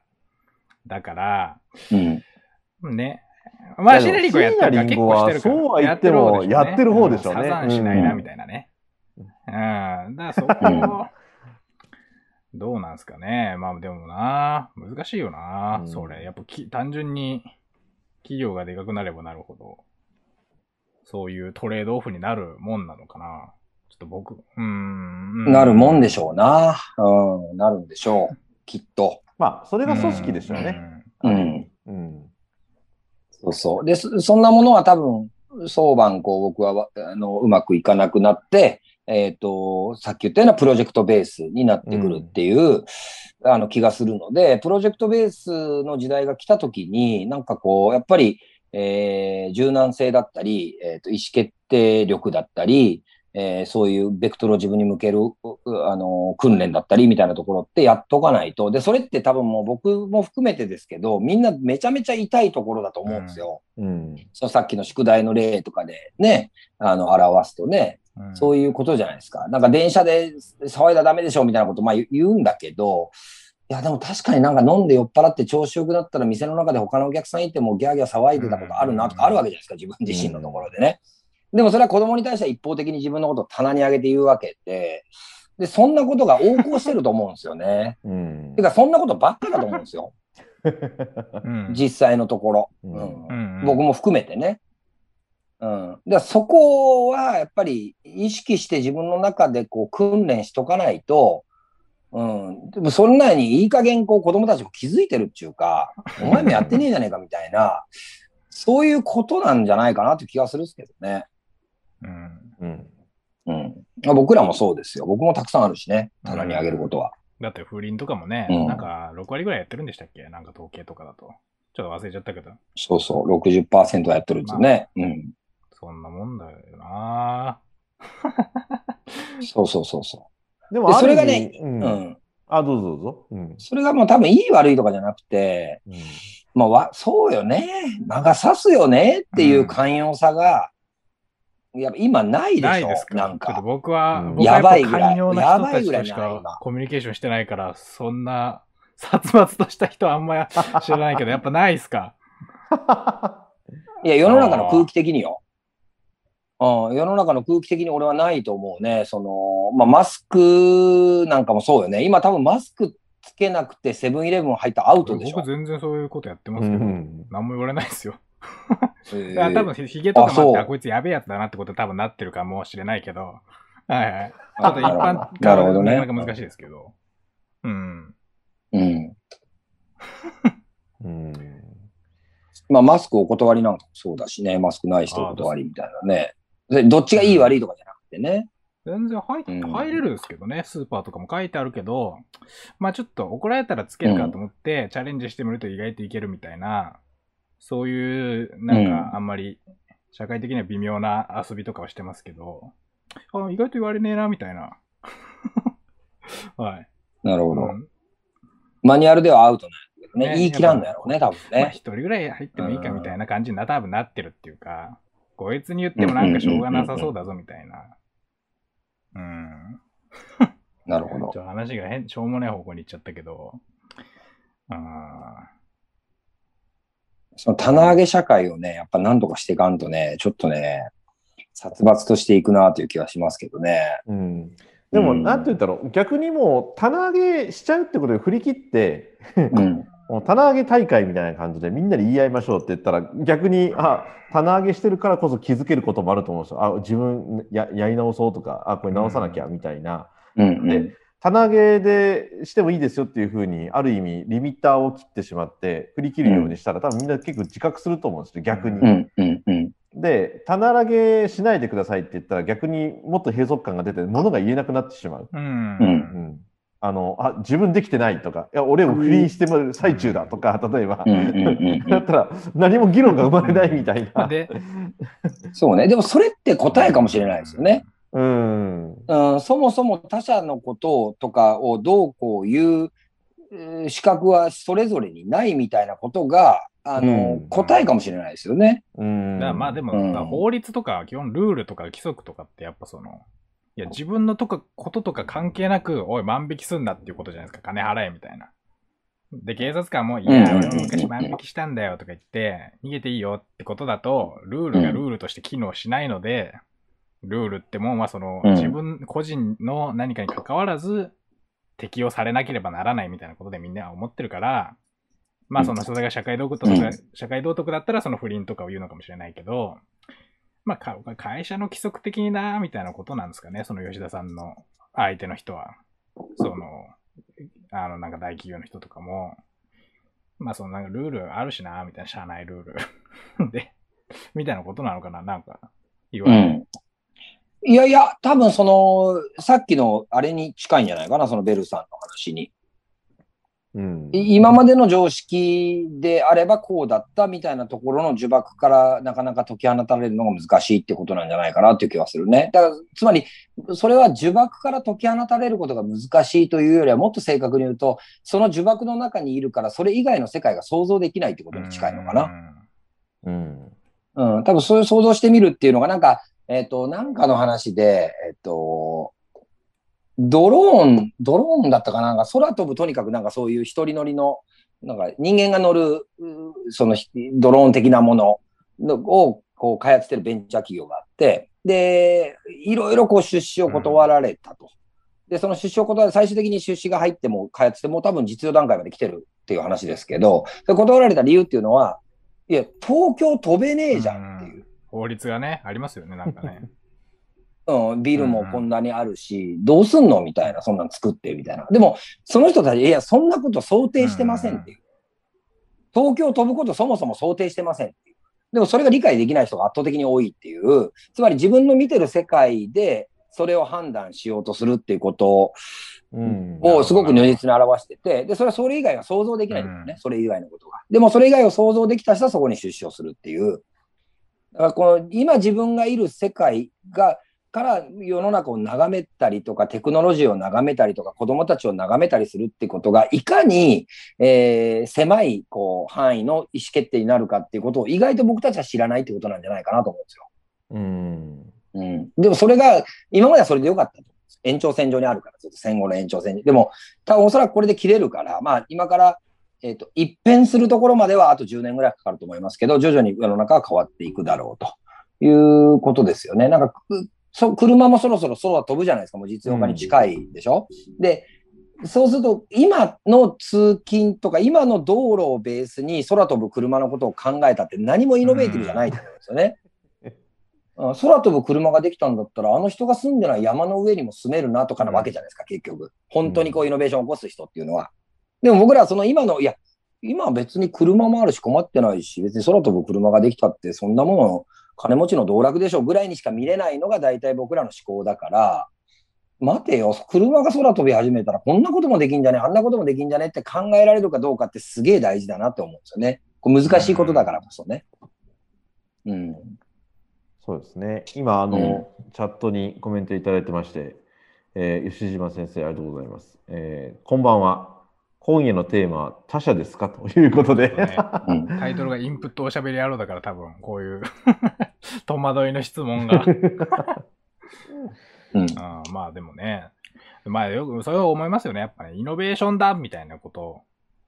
だから、
うん。
ね。まあ、シナリンゴやってるから
椎
結構してるから。
そうは言ってもやってる方でしょうね
サザンしないな、
うん
みたいなね。うん。だからそこを、どうなんですかね。まあでもな、難しいよな、
うん
それ。やっぱき単純に企業がでかくなればなるほど、そういうトレードオフになるもんなのかな。ちょっと僕、うーん。
なるもんで
ょ
しょうな。うん。なるんでしょう。きっと。
まあ、それが組織でしょうね。
うん。
うん。
そうそう。で、そそんなものは多分、早晩、こう、僕は、あの、うまくいかなくなって、えっ、と、さっき言ったようなプロジェクトベースになってくるっていう、あの、気がするので、プロジェクトベースの時代が来た時に、なんかこう、やっぱり、えー柔軟性だったり、えっ、と、意思決定力だったり、えーそういうベクトルを自分に向ける、うあの、訓練だったりみたいなところってやっとかないと。で、それって多分もう僕も含めてですけど、みんなめちゃめちゃ痛いところだと思うんですよ。
うん。
そのさっきの宿題の例とかでね、あの、表すとね、
うん。
そういうことじゃないですか。なんか電車で騒いだらダメでしょみたいなことまあ言言うんだけど、いやでも確かになんか飲んで酔っ払って調子よくなったら店の中で他のお客さんいてもギャーギャー騒いでたことあるなとかあるわけじゃないですか、自分自身のところでね。でもそれは子供に対しては一方的に自分のことを棚に上げて言うわけで、で、そんなことが横行してると思うんですよね。
うん
て。か、そんなことばっかだと思うんですよ。
うん、
実際のところ。
うん
うん僕も含めてね。うん。だそこはやっぱり意識して自分の中でこう訓練しとかないと、うん。でもそんなにいい加減こう子供たちも気づいてるっていうか、お前もやってねえじゃねえかみたいな、そういうことなんじゃないかなって気がするんですけどね。
うん。
うん。
うん。まあ僕らもそうですよ。僕もたくさんあるしね。棚にあげることは。
だって風鈴とかもね、
うん
なんか6割ぐらいやってるんでしたっけ？なんか統計とかだと。ちょっと忘れちゃったけど。
そうそう。60%はやってるんですよね。うん。
そんなもんだよな
そうそうそうそ
でも
でそれがねう。
ん
うん。
あ、どうぞどうぞ。うん。
それがもう多分いい悪いとかじゃなくて、
うん
まあ、わ、そうよね。魔が差すよねっていう寛容さが、やっぱ今ないでしょ？
な
なんか。
僕は、
うん
僕はや
ばいぐらい
寛容な人たちとし
やばいぐらいない
か
今
コミュニケーションしてないから、そんな殺伐とした人はあんま知らないけど、やっぱないっすか？
いや、世の中の空気的によ。うん、世の中の空気的に俺はないと思うね。その、まあ、マスクなんかもそうよね。今多分マスクつけなくてセブンイレブン入ったらアウトでしょ
僕。全然そういうことやってま
う
すけど、
ん。
何も言われないですよ。
え
いや多分ヒゲとかもあって、
あ
こいつやべえやつだなってこと多分なってるかもしれないけど、はいはい。ちょっと一般
なる
から
ほどね。
なかなか難しいですけど。うん。
うん。
うん。
まあ、マスクお断りなんかもそうだしね。マスクない人お断りみたいなね。でどっちがいい悪いとかじゃなくてね。
全然入入れるんですけどね、スーパーとかも書いてあるけど、まあちょっと怒られたらつけるかと思って、チャレンジしてみると意外といけるみたいな、そういう、なんかあんまり社会的には微妙な遊びとかをしてますけど、あ意外と言われねえな、みたいな。はい。
なるほど。
うん
マニュアルではアウトなんだけどね。
ね
言い切らんのやろうね、多分
まあ
ね。
一人ぐらい入ってもいいかみたいな感じにな、多分なってるっていうか、こいつに言ってもなんかしょうがなさそうだぞみたいな。うん。
なるほど
ちょ。っと話が変、しょうもない方向に行っちゃったけど。あ
その棚上げ社会をね、やっぱ何とかしていかんとね、ちょっとね、殺伐としていくなという気はしますけどね。
うん、でも、
うん
なんて言ったら、逆にもう棚上げしちゃうってことで振り切って、
うん。
もう棚上げ大会みたいな感じでみんなで言い合いましょうって言ったら、逆に、あ、棚上げしてるからこそ気づけることもあると思うんですよ。あ、自分ややり直そうとか、あ、これ直さなきゃみたいな。
うん、うん
で。棚上げでしてもいいですよっていうふうに、ある意味、リミッターを切ってしまって、振り切るようにしたら、多分みんな結構自覚すると思うんですよ、逆に。
うん、うん、うん。
で、棚上げしないでくださいって言ったら、逆にもっと閉塞感が出て、物が言えなくなってしまう。
ーうん。
うん、あのあ自分できてないとか、いや俺をフリーしてる最中だとか、例えば、
うん、うん、うん
だったら何も議論が生まれないみたいな。
で、
そうね。でもそれって答えかもしれないですよね。
うん。
うん、そもそも他者のこととかをどうこう言うえー資格はそれぞれにないみたいなことが、あの、
うん
答えかもしれないですよね。
うん。
だまあでも、
うん
法律とか基本ルールとか規則とかってやっぱその、いや自分のとかこととか関係なく、おい万引きすんなっていうことじゃないですか。金払えみたいな。で、警察官も、いや、俺も昔万引きしたんだよとか言って、逃げていいよってことだと、ルールがルールとして機能しないので、ルールってもう、まあその、
うん
自分個人の何かに関わらず、適用されなければならないみたいなことでみんなは思ってるから、まあその、それが社会道徳とか、
うん
社会道徳だったらその不倫とかを言うのかもしれないけど、まあ会社の規則的にな、みたいなことなんですかね、その吉田さんの相手の人は。その、あの、なんか大企業の人とかも、まあそのなんかルールあるしな、みたいな、社内ルール。で、みたいなことなのかな、なんか、いろいろ。
うん。いやいや、多分その、さっきのあれに近いんじゃないかな、そのベルさんの話に。
うん。
い今までの常識であればこうだったみたいなところの呪縛からなかなか解き放たれるのが難しいってことなんじゃないかなっていう気はするね。だから、つまり、それは呪縛から解き放たれることが難しいというよりは、もっと正確に言うと、その呪縛の中にいるから、それ以外の世界が想像できないってことに近いのかな。
うん。
うん、多分そういう想像してみるっていうのが、なんか、えっ、と、なんかの話で、えっ、と、ドローン、ドローンだったかな？なんか空飛ぶとにかくなんかそういう一人乗りの、なんか人間が乗る、うそのひドローン的なもののをこう開発してるベンチャー企業があって、で、いろいろこう出資を断られたと。で、その出資を断られ、最終的に出資が入っても開発してもう多分実用段階まで来てるっていう話ですけど、断られた理由っていうのは、いや、東京飛べねえじゃんっていう。
法律がね、ありますよね、なんかね。
うん、ビルもこんなにあるし、どうすんの？みたいな、そんなん作って、みたいな。でも、その人たち、いや、そんなこと想定してませんっていう。東京飛ぶことそもそも想定してませんっていう。でも、それが理解できない人が圧倒的に多いっていう、つまり自分の見てる世界で、それを判断しようとするっていうこと
うん。
をすごく如実に表してて、で、それはそれ以外は想像できないんだよね、
うん
それ以外のことが。でも、それ以外を想像できた人はそこに出資をするっていう。だからこの今自分がいる世界が、から世の中を眺めたりとか、テクノロジーを眺めたりとか、子供たちを眺めたりするってことが、いかに、えー狭いこう範囲の意思決定になるかっていうことを意外と僕たちは知らないってことなんじゃないかなと思うんですよ。
うん。
うん。でもそれが、今まではそれでよかったと。延長線上にあるから、ずっと戦後の延長線に。でも、多分おそらくこれで切れるから、まあ今から、えっ、と、一変するところまではあと10年ぐらいかかると思いますけど、徐々に世の中は変わっていくだろうということですよね。なんか、くそ車もそろそろ空は飛ぶじゃないですか。もう実用化に近いでしょ、で、そうすると、今の通勤とか、今の道路をベースに空飛ぶ車のことを考えたって何もイノベーティブじゃないと思うんですよね。あ空飛ぶ車ができたんだったら、あの人が住んでない山の上にも住めるなとかなわけじゃないですか、結局。本当にこうイノベーションを起こす人っていうのは。でも僕らはその今の、いや、今は別に車もあるし困ってないし、別に空飛ぶ車ができたってそんなもの、金持ちの道楽でしょぐらいにしか見れないのが大体僕らの思考だから、待てよ、車が空飛び始めたらこんなこともできんじゃねあんなこともできんじゃねって考えられるかどうかってすげえ大事だなって思うんですよね。これ難しいことだからこそね。うん。
そうですね。今、あの、チャットにコメントいただいてまして、えー吉島先生、ありがとうございます。えーこんばんは。今夜のテーマは他者ですか？ということで。
ね
うん
タイトルがインプットおしゃべり野郎だから多分こういう 戸惑いの質問が。
うん。
あーまあでもね、まあよくそれは思いますよね。やっぱね、イノベーションだみたいなことを、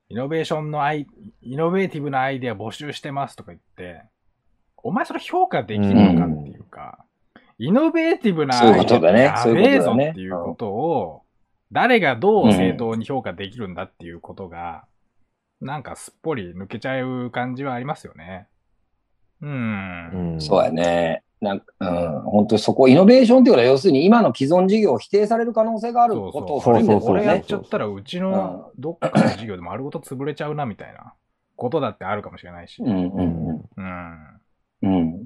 イノベーションのアイ、イノベーティブなアイデア募集してますとか言って、お前それ評価できるのかっていうか、イノベーティブな
そういうことだね
やべえぞっていうことを、誰がどう正当に評価できるんだっていうことが、なんかすっぽり抜けちゃう感じはありますよね。うん。
うん
そうやね。なんか、うん、本当にそこ、イノベーションっていうのは、要するに今の既存事業を否定される可能性があることを
そう
含んでるんだよ
これやっ
ね。
ちゃったら、うちのどっかの事業でも丸ごと潰れちゃうなみたいなことだってあるかもしれないし。
うんうん
うん
うん。
うん。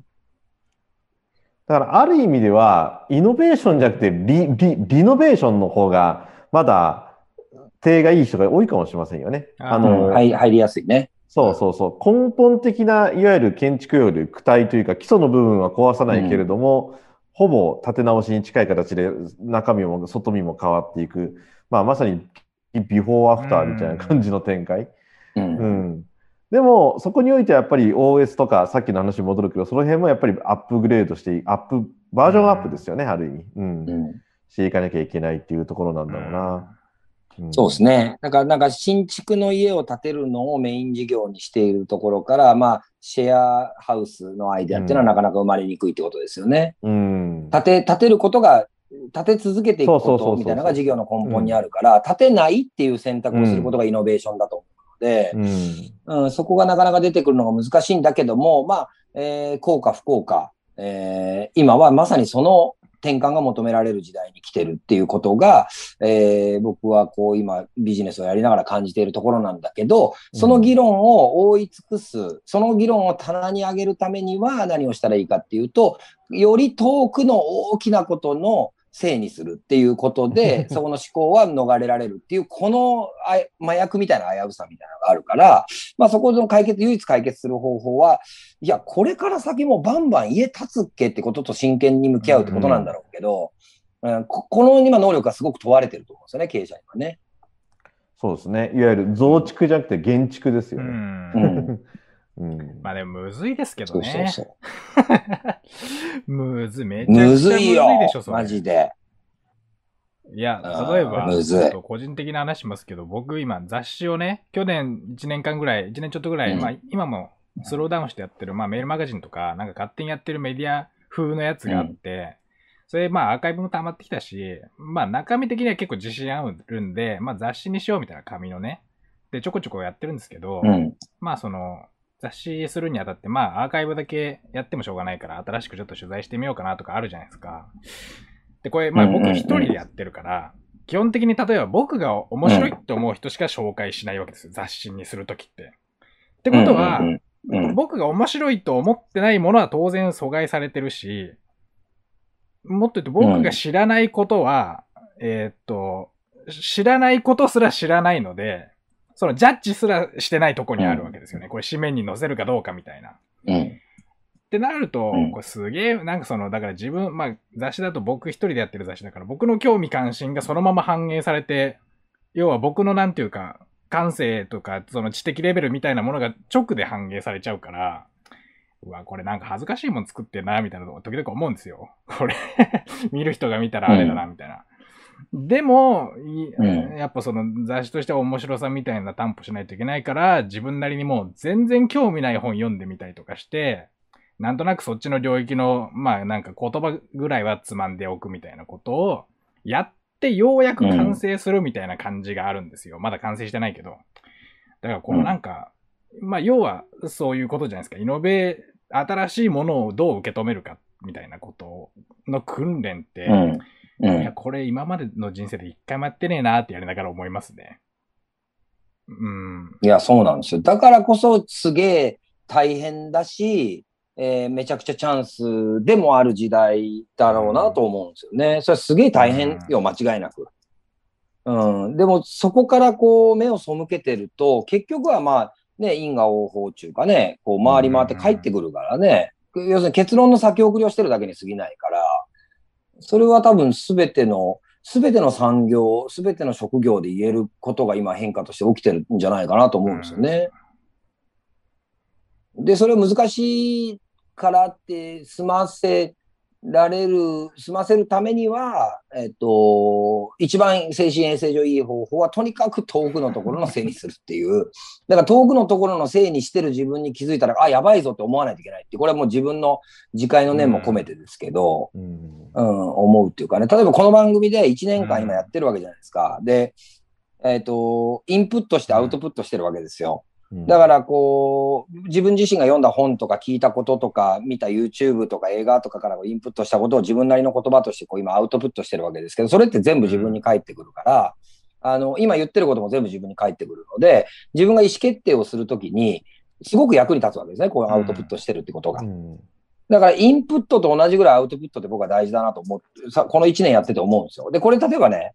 だから、ある意味では、イノベーションじゃなくてリ、リ、リノベーションの方が、まだ、手がいい人が多いかもしれませんよね。
あ
の、
うん入入りやすいね。
そうそうそう。根本的な、いわゆる建築より躯体というか、基礎の部分は壊さないけれども、ほぼ立て直しに近い形で、中身も外身も変わっていく。まあ、まさに、ビフォーアフターみたいな感じの展開。
うん。
うん。でも、そこにおいてはやっぱり OS とか、さっきの話に戻るけど、その辺もやっぱりアップグレードして、アップ、バージョンアップですよね、ある意味。うん。
うん
していかなきゃいけないっていうところなんだろうな。ん
そうですね。だから、なんか新築の家を建てるのをメイン事業にしているところから、まあ、シェアハウスのアイデアっていうのはなかなか生まれにくいってことですよね。
うん。
建て、建てることが、建て続けていくことみたいなのが事業の根本にあるから、建てないっていう選択をすることがイノベーションだと思で、
うん。
うん、そこがなかなか出てくるのが難しいんだけども、まあ、えー、効果不効果、えー今はまさにその転換が求められる時代に来てるっていうことが、えー僕はこう今ビジネスをやりながら感じているところなんだけど、その議論を覆い尽くす、その議論を棚に上げるためには何をしたらいいかっていうと、より遠くの大きなことのせいにするっていうことで、そこの思考は逃れられるっていう、この麻薬みたいな危うさみたいなのがあるから、まあそこの解決、唯一解決する方法は、いや、これから先もバンバン家建つっけってことと真剣に向き合うってことなんだろうけど、うんここの今能力がすごく問われてると思うんですよね、経営者にはね。
そうですね。いわゆる増築じゃなくて減築ですよね。
うん。
うん。
うん。
まあでもむずいですけど
そう
ね。
そうそ
むずい、め
う。
ちゃくちゃ
むずいよ
でしょ、それ
マジで。
いや例えば、ちょっと個人的な話しますけど、僕今雑誌をね、去年1年間ぐらい、1年ちょっとぐらい、
うん
まあ今もスローダウンしてやってる、まあメールマガジンとか、なんか勝手にやってるメディア風のやつがあって、それまあアーカイブも溜まってきたし、まあ中身的には結構自信あるんで、まあ雑誌にしようみたいな紙のね、でちょこちょこやってるんですけど、
うん。
まあその、雑誌するにあたって、まあアーカイブだけやってもしょうがないから、新しくちょっと取材してみようかなとかあるじゃないですか。で、これ、まあ僕一人でやってるから、基本的に例えば僕が面白いって思う人しか紹介しないわけですよ。雑誌にするときって。ってことは、僕が面白いと思ってないものは当然阻害されてるし、もっと言うと僕が知らないことは、えーっと、知らないことすら知らないので、そのジャッジすらしてないとこにあるわけですよね。これ紙面に載せるかどうかみたいな。
うん。
ってなると
うん、
これすげえ、なんかその、だから自分、まあ雑誌だと僕一人でやってる雑誌だから、僕の興味関心がそのまま反映されて、要は僕のなんていうか、感性とか、その知的レベルみたいなものが直で反映されちゃうから、うわ、これなんか恥ずかしいもん作ってんな、みたいなのを時々思うんですよ。これ、見る人が見たらあれだな、みたいな。でも、い
うん
やっぱその雑誌としては面白さみたいな担保しないといけないから、自分なりにもう全然興味ない本読んでみたりとかして、なんとなくそっちの領域の、まあなんか言葉ぐらいはつまんでおくみたいなことをやってようやく完成するみたいな感じがあるんですよ。まだ完成してないけど。だからこのなんか、まあ要はそういうことじゃないですか。イノベー、新しいものをどう受け止めるかみたいなことの訓練って、
うん。う
いや、
ん。
これ今までの人生で一回もやってねえなってやりながら思いますね。うん。
いや、そうなんですよ。だからこそすげえ大変だし、えーめちゃくちゃチャンスでもある時代だろうなと思うんですよね。それはすげえ大変よ、間違いなく。うん。でも、そこからこう、目を背けてると、結局はまあ、ね、因果応報中かね、こう、回り回って帰ってくるからね。要するに結論の先送りをしてるだけに過ぎないから、それは多分すべての、すべての産業、すべての職業で言えることが今変化として起きてるんじゃないかなと思うんですよね。で、それは難しいからって済ませられる、済ませるためには、えっと、一番精神衛生上いい方法は、とにかく遠くのところのせいにするっていう。だから遠くのところのせいにしてる自分に気づいたら、あ、やばいぞって思わないといけないって、これはもう自分の自戒の念も込めてですけど、
うん
うん、思うっていうかね、例えばこの番組で1年間今やってるわけじゃないですか。で、えっ、と、インプットしてアウトプットしてるわけですよ。だから、こう、自分自身が読んだ本とか聞いたこととか、見た YouTube とか映画とかからインプットしたことを自分なりの言葉としてこう今アウトプットしてるわけですけど、それって全部自分に返ってくるから、あの、今言ってることも全部自分に返ってくるので、自分が意思決定をするときに、すごく役に立つわけですね、こうアウトプットしてるってことが
う。ん
だから、インプットと同じぐらいアウトプットって僕は大事だなと思って、さこの1年やってて思うんですよ。で、これ例えばね、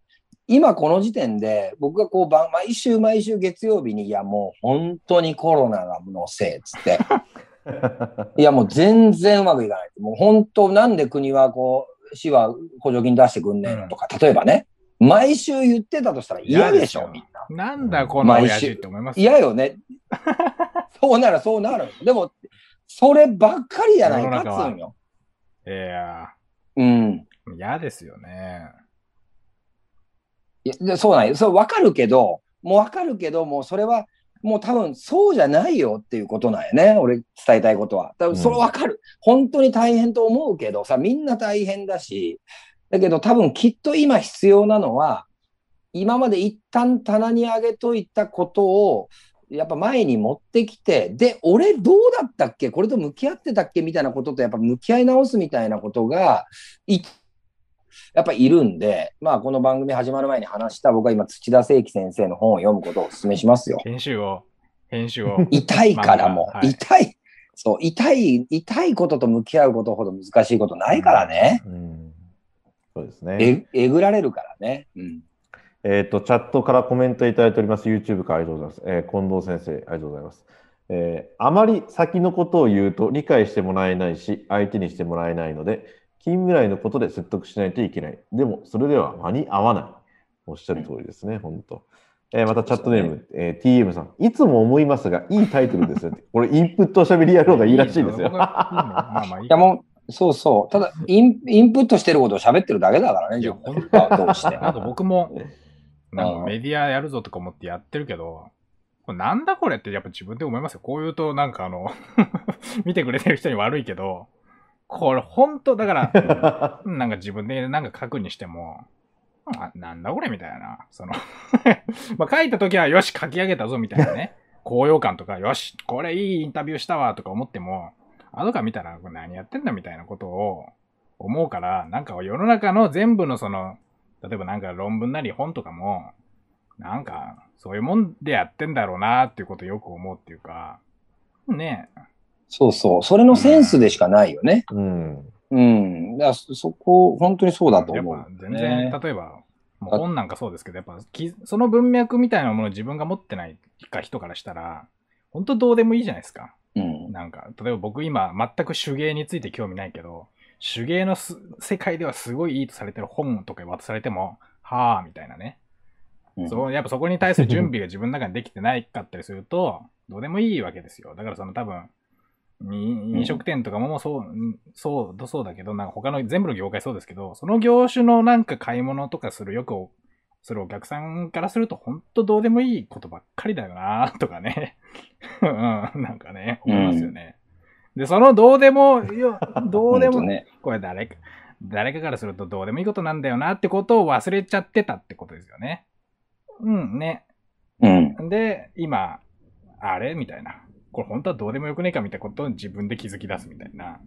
今この時点で、僕がこう、ば毎週毎週月曜日に、いやもう本当にコロナのせいっつって、いやもう全然うまくいかない。もう本当、なんで国はこう、市は補助金出してくんねえのとか、例えばね、毎週言ってたとしたら嫌でしょ、みんな。
なんだこの親父って思います
嫌よね。そうならそうなる。でも、そればっかりじゃないかっつうんよ。
いや
うん。
嫌ですよね。
いやでそうなんよ。そう、わかるけど、もうわかるけど、もうそれは、もう多分そうじゃないよっていうことなんやね。俺伝えたいことは。多分それわかる。本当に大変と思うけどさ、みんな大変だし、だけど多分きっと今必要なのは、今まで一旦棚に上げといたことを、やっぱ前に持ってきて、で、俺どうだったっけ？これと向き合ってたっけ？みたいなこととやっぱ向き合い直すみたいなことが、いやっぱいるんで、まあこの番組始まる前に話した僕は今土田聖樹先生の本を読むことをお勧めしますよ。
編集を、編集を。
痛いからも、
まあはい
痛い。そう、痛い、痛いことと向き合うことほど難しいことないからね。
うんそうですね。
え、えぐられるからね。うん。
えっ、と、チャットからコメントいただいております。YouTube からありがとうございます。えー近藤先生、ありがとうございます。えーあまり先のことを言うと理解してもらえないし、相手にしてもらえないので、近未来のことで説得しないといけない。でも、それでは間に合わない。おっしゃる通りですね、本当。えーまたチャットネーム、えー TM さん、いつも思いますが、いいタイトルですよって。これ、インプットおしゃべりやろうがいいらしいですよ。
い
やもう、そうそう。ただイン、インプットしてることを喋ってるだけだからね、
いや
自分がどうして。
なんか僕も、なん
うん
かメディアやるぞとか思ってやってるけど、これなんだこれってやっぱ自分で思いますよ。こう言うとなんかあの、見てくれてる人に悪いけど、これ本当だから、なんか自分でなんか書くにしても、あなんだこれみたいな。その まあ書いた時はよし書き上げたぞみたいなね。高揚感とか、よしこれいいインタビューしたわとか思っても、後から見たらこれ何やってんだみたいなことを思うから、なんか世の中の全部のその、例えばなんか論文なり本とかも、なんかそういうもんでやってんだろうなっていうことをよく思うっていうか、ね
そうそう。それのセンスでしかないよね。
うん。
うん。だそそこ、本当にそうだと
やっ
思う、
ぱ全然、例えば、本なんかそうですけど、やっぱきその文脈みたいなものを自分が持ってないか人からしたら、本当どうでもいいじゃないですか。
うん。
なんか、例えば僕今全く手芸について興味ないけど、手芸のす世界ではすごいいいとされてる本とか渡されても、はぁ、みたいなね。
うん
そう、やっぱそこに対する準備が自分の中にできてないかったりすると、どうでもいいわけですよ。だからその多分、に飲食店とかもそう、うんそう、そうだけど、なんか他の全部の業界そうですけど、その業種のなんか買い物とかするよくおするお客さんからすると、本当どうでもいいことばっかりだよなとかね。うん、なんかね、思いますよね。で、そのどうでも、どうでも、
ね。
これ誰か、誰かからするとどうでもいいことなんだよなってことを忘れちゃってたってことですよね。うん、ね。
うん。
で、今、あれ？みたいな。これ本当はどうでもよくねえかみたいなことを自分で気づき出すみたいな。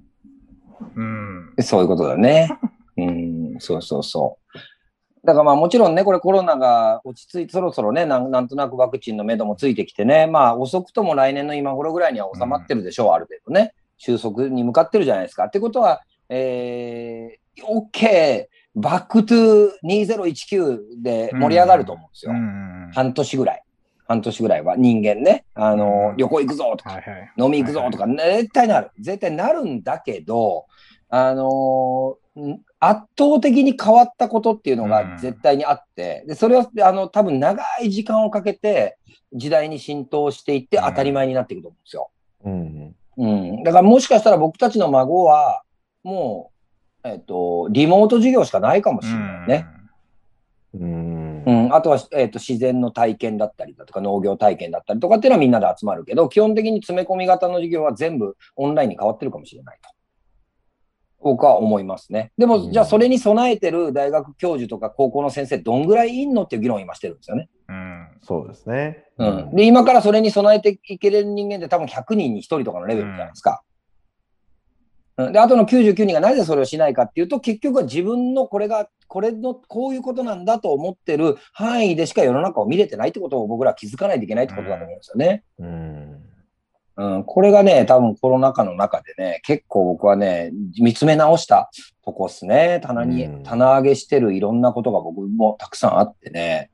うん。
そういうことだね。うん、そうそうそう。だからまあもちろんね、これコロナが落ち着いて、そろそろねなん、なんとなくワクチンの目処もついてきてね、まあ遅くとも来年の今頃ぐらいには収まってるでしょう、ある程度ね。収束に向かってるじゃないですか。ってことは、えー、OK、Back to 2019で盛り上がると思うんですよ。
うん
半年ぐらい。半年ぐらいは人間ね、あの
うん、
旅行行くぞとか、
はいはい。
飲み行くぞとか、絶対なる。絶対なるんだけど、あのーん圧倒的に変わったことっていうの
うん
が絶対にあって、でそれはあの多分長い時間をかけて時代に浸透していって
うん
当たり前になっていくと思うんですよ。
うん。
うん。だからもしかしたら僕たちの孫は、もう、えっ、と、リモート授業しかないかもしれないね。
うん。
うん、あとは、えー、と自然の体験だったりだとか農業体験だったりとかっていうのはみんなで集まるけど、基本的に詰め込み型の授業は全部オンラインに変わってるかもしれないと。僕は思いますね。でも、
うん
じゃあそれに備えてる大学教授とか高校の先生どんぐらいいんのっていう議論を今してるんですよね。
うん。うん。
そうですね。
うん。で、今からそれに備えていける人間って多分100人に1人とかのレベルじゃないですか。うん、で、あとの99人がなぜそれをしないかっていうと、結局は自分のこれが、これのこういうことなんだと思ってる範囲でしか世の中を見れてないってことを僕らは気づかないといけないってことだと思うんですよね。
うん。
うん、これがね、多分コロナ禍の中でね、結構僕はね、見つめ直したとこっすね。棚に、
うん
棚上げしてるいろんなことが僕もたくさんあってね、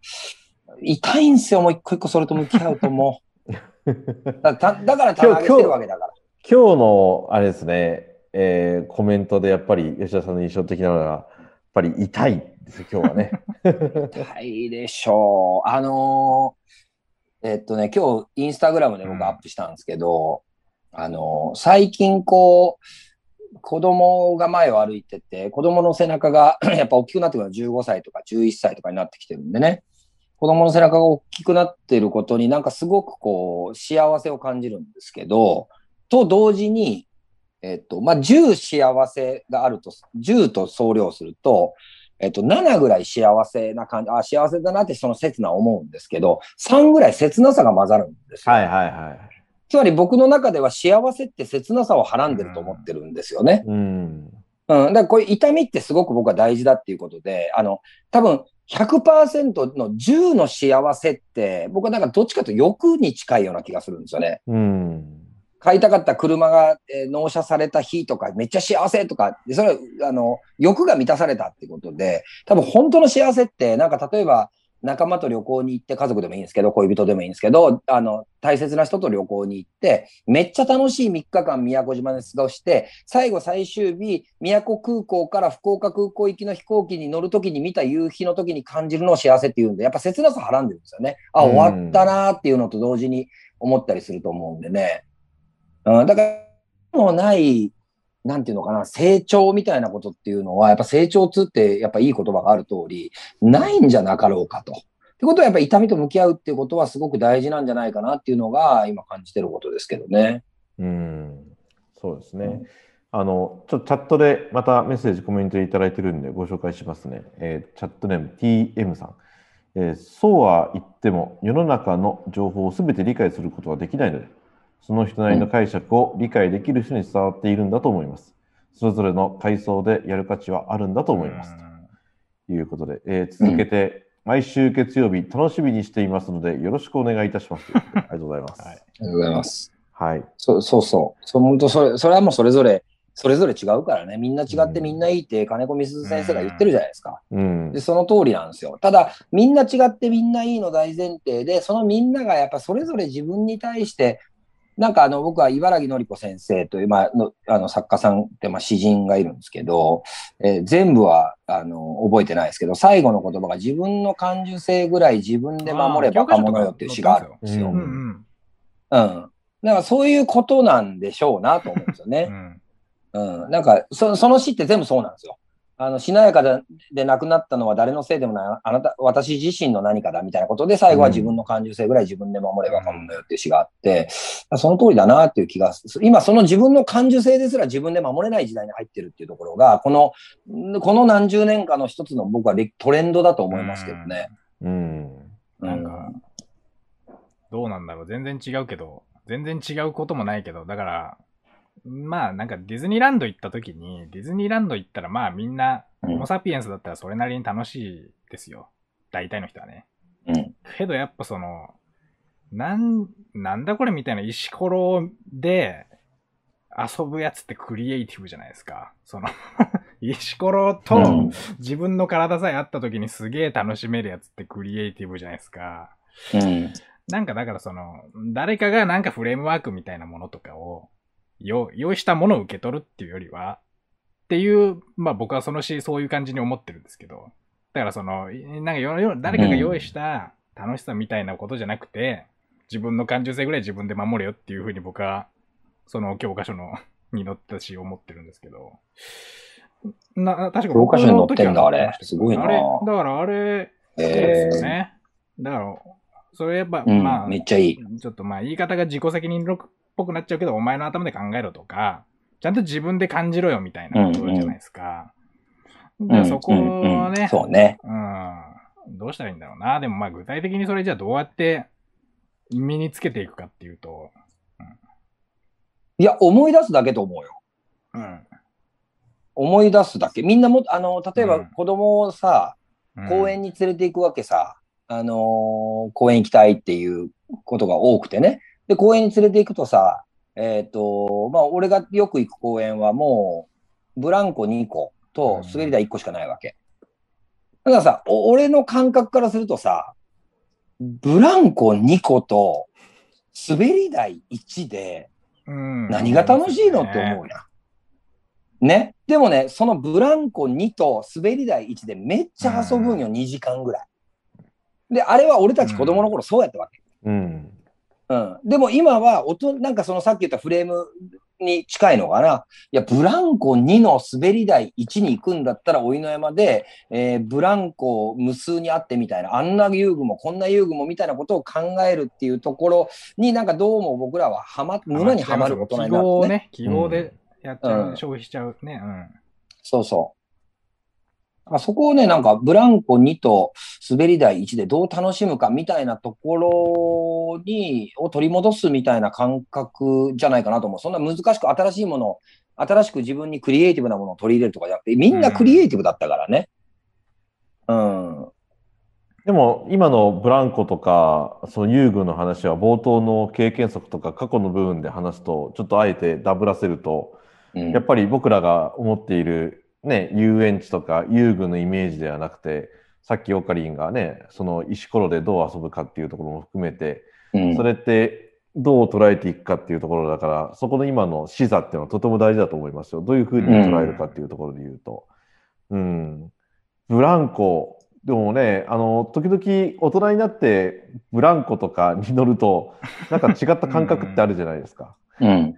痛いんすよ、もう一個一個それと向き合うともう。だから棚上げしてるわけだから。
今日の、あれですね、えーコメントでやっぱり吉田さんの印象的なのが、やっぱり痛いです、今日はね。
痛いでしょう。あのーえっとね、今日インスタグラムで僕アップしたんですけど、あのー最近こう、子供が前を歩いてて、子供の背中が やっぱ大きくなってくるの15歳とか11歳とかになってきてるんでね、子供の背中が大きくなってることになんかすごくこう、幸せを感じるんですけど、と同時に、えっと、まあ、10幸せがあると、10と総量すると、えっと、7ぐらい幸せな感じ、あ、幸せだなってその切な思うんですけど、3ぐらい切なさが混ざるんですよ。
はいはいはい。
つまり僕の中では幸せって切なさをはらんでると思ってるんですよね。
うん。
うん。だからこういう痛みってすごく僕は大事だっていうことで、あの、多分100%の10の幸せって、僕はなんかどっちかと欲に近いような気がするんですよね。
うん。
買いたかった車が、えー納車された日とか、めっちゃ幸せとか、それは、あの、欲が満たされたってことで、多分本当の幸せって、なんか例えば、仲間と旅行に行って、家族でもいいんですけど、恋人でもいいんですけど、あの、大切な人と旅行に行って、めっちゃ楽しい3日間宮古島で過ごして、最後最終日、宮古空港から福岡空港行きの飛行機に乗るときに見た夕日のときに感じるのを幸せっていうんで、やっぱ切なさはらんでるんですよね。あ、終わったなーっていうのと同時に思ったりすると思うんでね。うん、だから、もうない、なんていうのかな、成長みたいなことっていうのは、やっぱ成長痛ってやっぱいい言葉がある通り、ないんじゃなかろうかと。ってことはやっぱり痛みと向き合うっていうことはすごく大事なんじゃないかなっていうのが今感じてることですけどね。
うん。そうですね。あの、ちょっとチャットでまたメッセージ、コメントいただいてるんでご紹介しますね。えーチャットネーム TM さん。えーそうは言っても世の中の情報をすべて理解することはできないので、その人なりの解釈を理解できる人に伝わっているんだと思います。それぞれの階層でやる価値はあるんだと思います。ということで、えー続けて、毎週月曜日楽しみにしていますので、よろしくお願いいたします。ありがとうございます。
はい
ありがとうございます。
はい。
そうそうそう。そう本当それ、それはもうそれぞれ、それぞれ違うからね。みんな違ってみんないいって金子みすず先生が言ってるじゃないですか。
うん
で、。その通りなんですよ。ただ、みんな違ってみんないいの大前提で、そのみんながやっぱそれぞれ自分に対して、なんかあの、僕は茨城のり子先生という、まあ、のあの作家さんって、まあ、詩人がいるんですけど、えー全部は、あの、覚えてないですけど、最後の言葉が自分の感受性ぐらい自分で守れば若者よっていう詩があるんですよ。
う
うんんうん。
うん。だからそういうことなんでしょうなと思うんですよ
う
ね。
ん。
うん。なんか、そその詩って全部そうなんですよ。あの、しなやかでで亡くなったのは誰のせいでもない、あなた、私自身の何かだみたいなことで、最後は自分の感受性ぐらい自分で守ればかもよっていう詩があって、その通りだなっていう気がする。今、その自分の感受性ですら自分で守れない時代に入ってるっていうところが、この、この何十年かの一つの僕はレトレンドだと思いますけどね。
うん。
う
なんか、どうなんだろう。全然違うけど、全然違うこともないけど、だから、まあなんかディズニーランド行った時に、ディズニーランド行ったらまあみんな、
うん
ホモサピエンスだったらそれなりに楽しいですよ。大体の人はね。
うん。
けどやっぱその、なん、なんだこれみたいな石ころで、遊ぶやつってクリエイティブじゃないですか。その 石ころ
う
と
ん
自分の体さえあった時にすげえ楽しめるやつってクリエイティブじゃないですか。
うん。
なんかだからその、誰かがなんかフレームワークみたいなものとかを、よ用意したものを受け取るっていうよりは、っていう、まあ僕はそのし、そういう感じに思ってるんですけど、だからその、いなんかよよ誰かが用意した楽しさみたいなことじゃなくて、自分の感受性ぐらい自分で守れよっていうふうに僕は、その教科書のに載ったし思ってるんですけど、な、確か
教科書に載ってんだあれ。すごいな。
あれ、だからあれ、そうで
え
すよね。だから、それやっぱ、
ーうん
まあ、
めっちゃいい。
ちょっとまあ言い方が自己責任ぽくなっちゃうけど、お前の頭で考えろとか、ちゃんと自分で感じろよみたいなことじゃないですか。だからそこを
うんうん
ね、
そうね。
うん、どうしたらいいんだろうな。でもまあ具体的にそれじゃあどうやって身につけていくかっていうと、
いや、思い出すだけと思うよ。
うん。
思い出すだけ。みんなも、あの、例えば
うん
子供をさ、公園に連れて行くわけさ。あのー公園行きたいっていうことが多くてね。で、公園に連れて行くとさ、えっ、と、まあ、俺がよく行く公園はもう、ブランコ2個と滑り台1個しかないわけ。だからさ、お俺の感覚からするとさ、ブランコ2個と滑り台1で、
うん、
何が楽しいのって思うやん。ね？でもね、そのブランコ2と滑り台1でめっちゃ遊ぶんよ、2時間ぐらい。で、あれは俺たち子供の頃そうやったわけ。
うん。
うん。でも今は、音、なんかそのさっき言ったフレームに近いのかな。いや、ブランコ2の滑り台1に行くんだったら、おいの山で、えーブランコ無数にあってみたいな、あんな遊具もこんな遊具もみたいなことを考えるっていうところになんかどうも僕らははま、沼にはまる大人になってね。
記号をね、記号でやっちゃう、
うん
消費しちゃうね。
そうそう。あそこをね、なんかブランコ2と滑り台1でどう楽しむかみたいなところに、を取り戻すみたいな感覚じゃないかなと思う。そんな難しく新しいものを、新しく自分にクリエイティブなものを取り入れるとかじゃなくて、みんなクリエイティブだったからね。うん。
でも、今のブランコとか、その遊具の話は冒頭の経験則とか過去の部分で話すと、ちょっとあえてダブらせると、
うん
やっぱり僕らが思っている、ね、遊園地とか遊具のイメージではなくて、さっきオカリンがね、その石ころでどう遊ぶかっていうところも含めて、
うん
それってどう捉えていくかっていうところだから、そこの今の視座っていうのはとても大事だと思いますよ。どういうふうに捉えるかっていうところで言うと。うん。ブランコ、でもね、あの、時々大人になってブランコとかに乗ると、なんか違った感覚ってあるじゃないですか。
うん。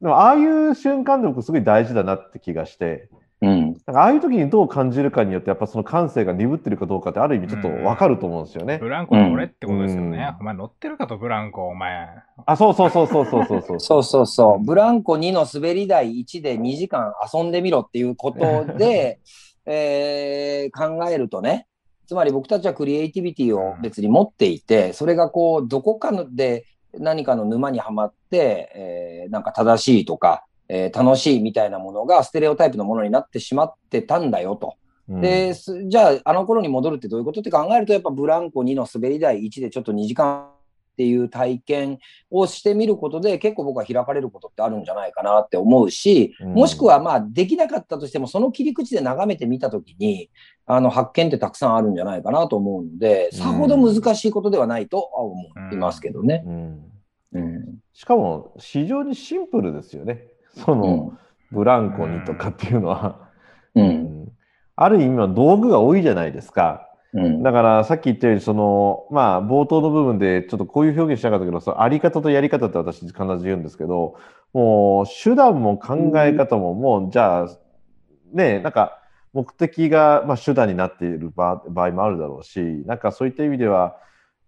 でも、ああいう瞬間で僕すごい大事だなって気がして、
うん。
なんかああいう時にどう感じるかによって、やっぱその感性が鈍ってるかどうかってある意味ちょっとわかると思うんですよね。
ブランコの俺ってことですよね。
うん
お前乗ってるかと、ブランコ、お前。
あ、そうそうそうそうそうそうそう。
そうそうそう。ブランコ2の滑り台1で2時間遊んでみろっていうことで、えー考えるとね、つまり僕たちはクリエイティビティを別に持っていて、それがこう、どこかので何かの沼にはまって、えーなんか正しいとか、えー楽しいみたいなものがステレオタイプのものになってしまってたんだよと。
うん
で、すじゃあ、あの頃に戻るってどういうことって考えると、やっぱブランコ2の滑り台1でちょっと2時間っていう体験をしてみることで、結構僕は開かれることってあるんじゃないかなって思うし、
うん
もしくはまあ、できなかったとしても、その切り口で眺めてみたときに、あの、発見ってたくさんあるんじゃないかなと思うので、さほど難しいことではないとは思いますけどね。
うん
うん。
しかも非常にシンプルですよね。その、ブランコにとかっていうのは。
うん。う。
うんんある意味は道具が多いじゃないですか。
うん。
だからさっき言ったように、その、まあ冒頭の部分でちょっとこういう表現しなかったけど、そのあり方とやり方って私必ず言うんですけど、もう手段も考え方ももうじゃあ、ね、なんか目的がまあ手段になっている場場合もあるだろうし、なんかそういった意味では、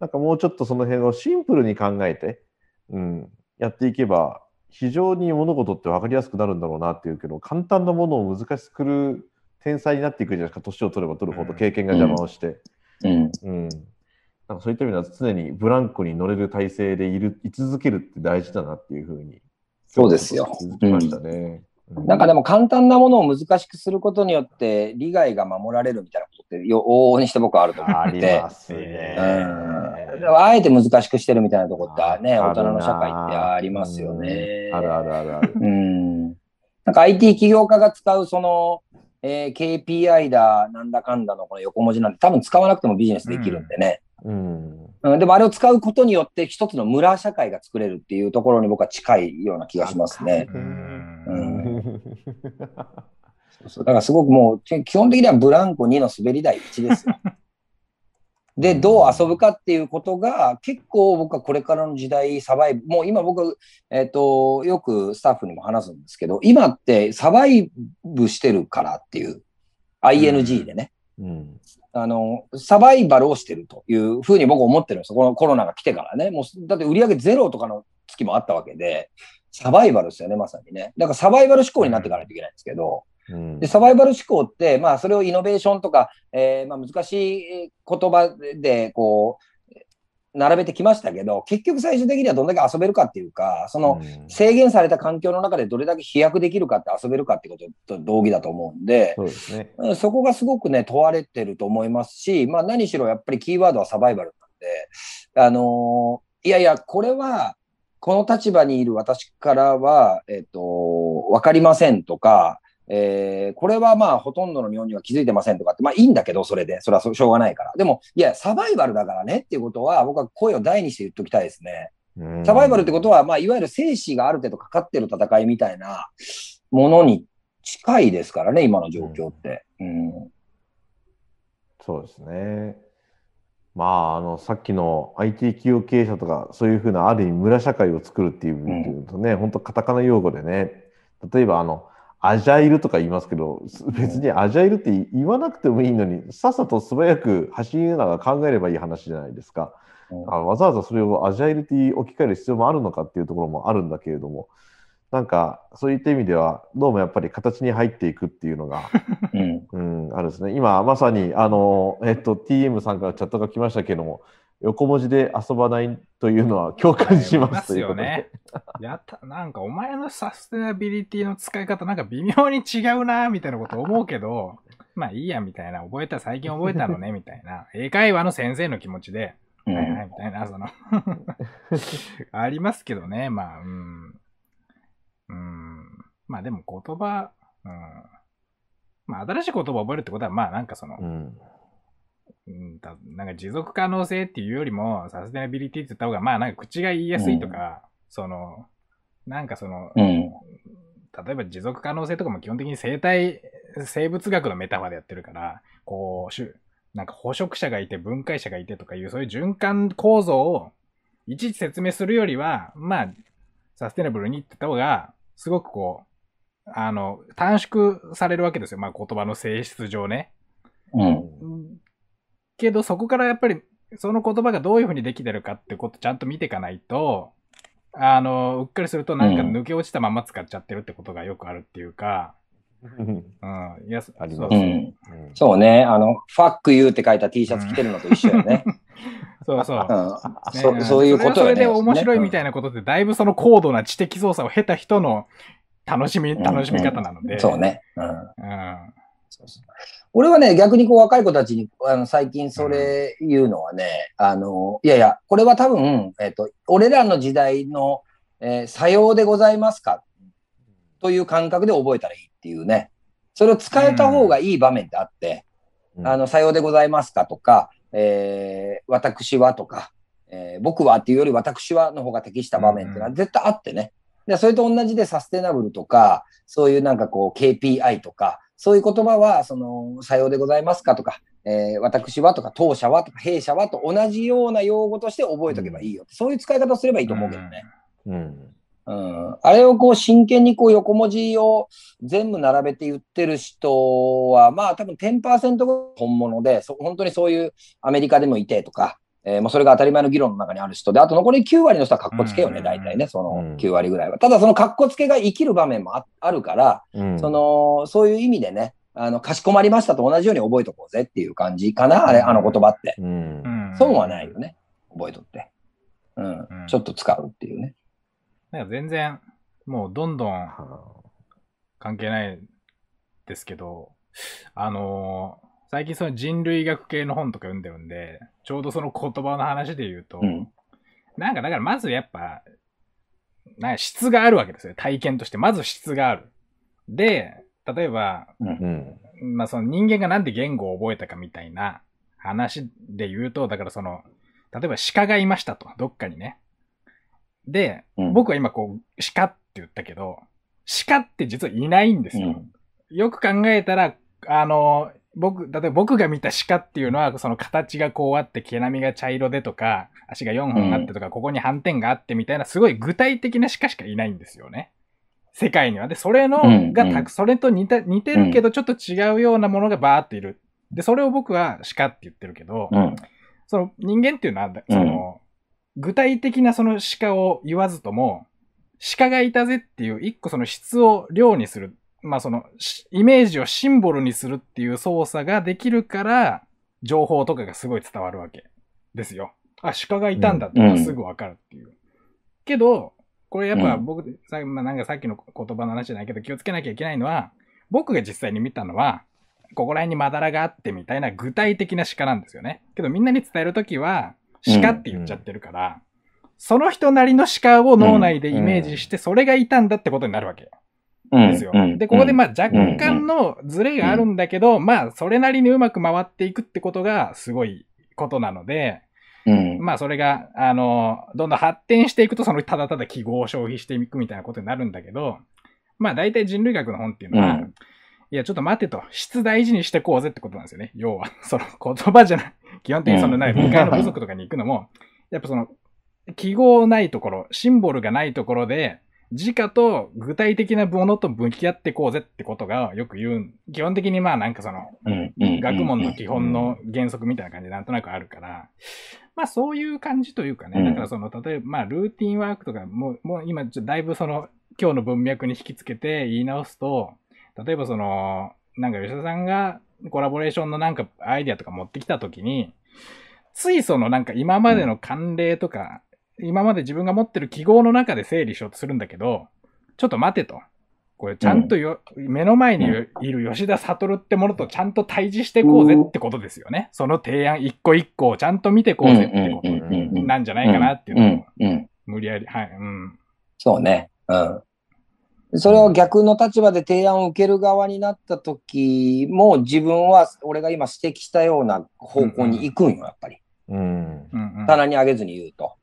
なんかもうちょっとその辺をシンプルに考えて、うん、やっていけば、非常に物事って分かりやすくなるんだろうなっていうけど、簡単なものを難しくする天才になっていくじゃないですか、年を取れば取るほど経験が邪魔をして。
うん。
うん。なんかそういった意味では常にブランコに乗れる体制でいる、居続けるって大事だなっていうふうに。
そうですよ
気づきましたね。う
なんかでも簡単なものを難しくすることによって利害が守られるみたいなことってよ往々にして僕はあると思ってて。
ますね。
うん、あえて難しくしてるみたいなとこってね、大人の社会ってありますよね。
うんあるあるあるある。
うん。なんか IT 起業家が使うその、えー KPI だ、なんだかんだのこの横文字なんて多分使わなくてもビジネスできるんでね。
うん。
うん、でもあれを使うことによって一つの村社会が作れるっていうところに僕は近いような気がしますね。
う
うんんそうそうだからすごくもう、基本的にはブランコ2の滑り台1ですよ。で、どう遊ぶかっていうことが、結構僕はこれからの時代、サバイブ、もう今僕、えっ、と、よくスタッフにも話すんですけど、今ってサバイブしてるからっていう、ING でね、
うん。
あの、サバイバルをしてるというふうに僕思ってるんですよ。このコロナが来てからね。もう、だって売り上げゼロとかの月もあったわけで、サバイバルですよね、まさにね。だからサバイバル思考になっていかないといけないんですけど、
うん
で、サバイバル思考って、まあ、それをイノベーションとか、えーまあ、難しい言葉で、こう、並べてきましたけど、結局最終的にはどんだけ遊べるかっていうか、その、
うん
制限された環境の中でどれだけ飛躍できるかって遊べるかってことと同義だと思うんで、
そうですね。
うんそこがすごくね、問われてると思いますし、まあ何しろやっぱりキーワードはサバイバルなんで、あのーいやいや、これは、この立場にいる私からは、えっ、と、わかりませんとか、えーこれはまあほとんどの日本人は気づいてませんとかって、まあいいんだけど、それで、それはそしょうがないから。でも、いや、サバイバルだからねっていうことは、僕は声を大にして言っときたいですね。
うん
サバイバルってことは、まあ、いわゆる生死がある程度かかってる戦いみたいなものに近いですからね、今の状況って。うん。
そうですね。まあ、あの、さっきの IT 企業経営者とか、そういうふうな、ある意味村社会を作るっていう部分でいうとね、本当カタカナ用語でね、例えば、あの、アジャイルとか言いますけど、別にアジャイルって言わなくてもいいのに、さっさと素早く走りながら考えればいい話じゃないですか。
うん。
あわざわざそれをアジャイルって置き換える必要もあるのかっていうところもあるんだけれども、なんか、そういった意味では、どうもやっぱり形に入っていくっていうのが、
うん。
うん、あるですね。今、まさに、あの、えっと、TM さんからチャットが来ましたけども、横文字で遊ばないというのは共感しますということで。
よね。やった、なんかお前のサステナビリティの使い方なんか微妙に違うな、みたいなこと思うけど、まあいいや、みたいな。覚えた、最近覚えたのね、みたいな。英会話の先生の気持ちで、
うん
はいはい、みたいな、その、ありますけどね、まあ、うん。うん。まあでも言葉、うん。まあ新しい言葉を覚えるってことは、まあなんかその、
うん。
うん、たなんか持続可能性っていうよりも、サステナビリティって言った方が、まあなんか口が言いやすいとか、その、なんかその、
うん。
例えば持続可能性とかも基本的に生態、生物学のメタファーでやってるから、こう、しゅなんか捕食者がいて分解者がいてとかいう、そういう循環構造をいちいち説明するよりは、まあ、サステナブルにって言った方が、すごくこう、あの、短縮されるわけですよ。まあ言葉の性質上ね。
うん。
けどそこからやっぱりその言葉がどういうふうにできてるかってことちゃんと見ていかないと、あの、うっかりするとなんか
うん
抜け落ちたまま使っちゃってるってことがよくあるっていうか、
うん
うん、いや、
あります
そうそう
うん。そうね。あの、ファックユーって書いた T シャツ着てるのと一緒よね。
そうそう。
そそういうこと。
それで面白いみた
い
いなことって、だいぶその高度な知的操作を経た人の楽しみ、
うん
楽しみ方なので。
そう。ね。うん。
うん。
そうそう俺はね、逆にこう若い子たちに、あの、最近それ言うのはね、あの、いやいや、これは多分、えっ、と、俺らの時代の、えーさようでございますかという感覚で覚えたらいいっていうね。それを使えた方がいい場面ってあって、
うん
あの、さようでございますかとか、えー私はとか、えー僕はっていうより私はの方が適した場面っていうのは絶対あってね。で、それと同じでサステナブルとか、そういうなんかこう KPI とか、そういう言葉は、その、さようでございますかとか、えー私はとか、当社はとか、弊社はと同じような用語として覚えとけばいいよ。そういう使い方をすればいいと思うけどね。
うん。
うん。あれをこう真剣にこう横文字を全部並べて言ってる人は、まあ多分10%が本物で、そ本当にそういうアメリカでもいてとか、えーまあそれが当たり前の議論の中にある人で、あと残り9割の人は格好つけよね、
うん
大体ね、その
うん
9割ぐらいは。ただその格好つけが生きる場面もああるから、
うん
そ、の、そういう意味でね、あの、かしこまりましたと同じように覚えとこうぜっていう感じかな、あれ、あの言葉って。
うん
う。ん。
損はないよね。覚えとって。うん
うん。
ちょっと使うっていうね。
なんか全然、もうどんどん
は
関係ないですけど、あのー最近その人類学系の本とか読んでるんで、ちょうどその言葉の話で言うと、
うん
なんかだからまずやっぱ、なんか質があるわけですよ。体験として。まず質がある。で、例えば、
うん。
まあその人間がなんで言語を覚えたかみたいな話で言うと、だからその、例えば鹿がいましたと、どっかにね。で、
うん
僕は今こう、鹿って言ったけど、鹿って実はいないんですよ。
うん
よく考えたら、あの、僕、例えば僕が見た鹿っていうのは、その形がこうあって、毛並みが茶色でとか、足が4本あってとか、ここに斑点があってみたいな、すごい具体的な鹿しかいないんですよね。世界には。で、それの、
うん
がたく、それと似た似てるけど、ちょっと違うようなものがバーっている。で、それを僕は鹿って言ってるけど、
うん。
その人間っていうのは、その、具体的なその鹿を言わずとも、鹿がいたぜっていう一個その質を量にする。まあその、しイメージをシンボルにするっていう操作ができるから、情報とかがすごい伝わるわけですよ。あ、鹿がいたんだってすぐわかるっていう。けど、これやっぱ
うん
僕、さまあ、なんかさっきの言葉の話じゃないけど気をつけなきゃいけないのは、僕が実際に見たのは、ここら辺にまだらがあってみたいな具体的な鹿なんですよね。けどみんなに伝えるときは、鹿って言っちゃってるから、その人なりの鹿を脳内でイメージして、それがいたんだってことになるわけ
うん。
ですよ。
うん。
で、ここでまあ若干のズレがあるんだけど、まあそれなりにうまく回っていくってことがすごいことなので、
うん。
まあそれが、あの、どんどん発展していくと、そのただただ記号を消費していくみたいなことになるんだけど、まあ大体人類学の本っていうのは、
うん
いやちょっと待てと、質大事にしてこうぜってことなんですよね。要は、その言葉じゃない、基本的にそのない、
うん。
理解の部族とかに行くのも、やっぱその、記号ないところ、シンボルがないところで、自家と具体的なものと向き合ってこうぜってことがよく言う。基本的にまあなんかその。学問の基本の原則みたいな感じでなんとなくあるから、まあそういう感じというかね、
うん。
だからその、例えばまあルーティンワークとか、もう、もう今だいぶその、今日の文脈に引きつけて言い直すと、例えばその、なんか吉田さんがコラボレーションのなんかアイディアとか持ってきたときに、ついそのなんか今までの慣例とか、今まで自分が持ってる記号の中で整理しようとするんだけど、ちょっと待てと。これちゃんとよ、目の前にいる吉田悟ってものとちゃんと対峙してこうぜってことですよね。その提案一個一個をちゃんと見てこうぜってこ
うんうんうんうん
となんじゃないかなっていうのを
うん。うん。
無理やり、はい、うん。
そうね。うん。それを逆の立場で提案を受ける側になった時も、自分は、俺が今指摘したような方向に行くんよ、やっぱり。
うん。
うんうん、
棚に上げずに言うと。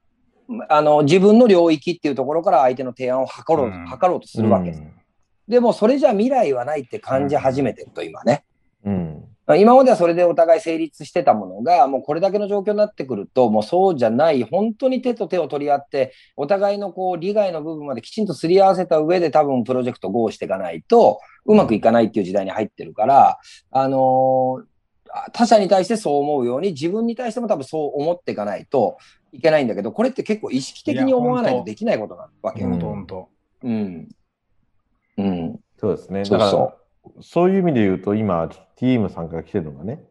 あの、自分の領域っていうところから相手の提案を図ろう、
うん
図ろうとするわけです。でも、それじゃ未来はないって感じ始めてると、今ね。
うん。
今まではそれでお互い成立してたものが、もうこれだけの状況になってくると、もうそうじゃない、本当に手と手を取り合って、お互いのこう利害の部分まできちんとすり合わせた上で多分プロジェクト GO していかないと、うまくいかないっていう時代に入ってるから、あのー他者に対してそう思うように、自分に対しても多分そう思っていかないといけないんだけど、これって結構意識的に思わないとできないことなわけよ。
ほんとほんと。
うん。うん。
そうですね。だ
そう
から、
そ
そういう意味で言うと、今、TM さんから来てるのがね、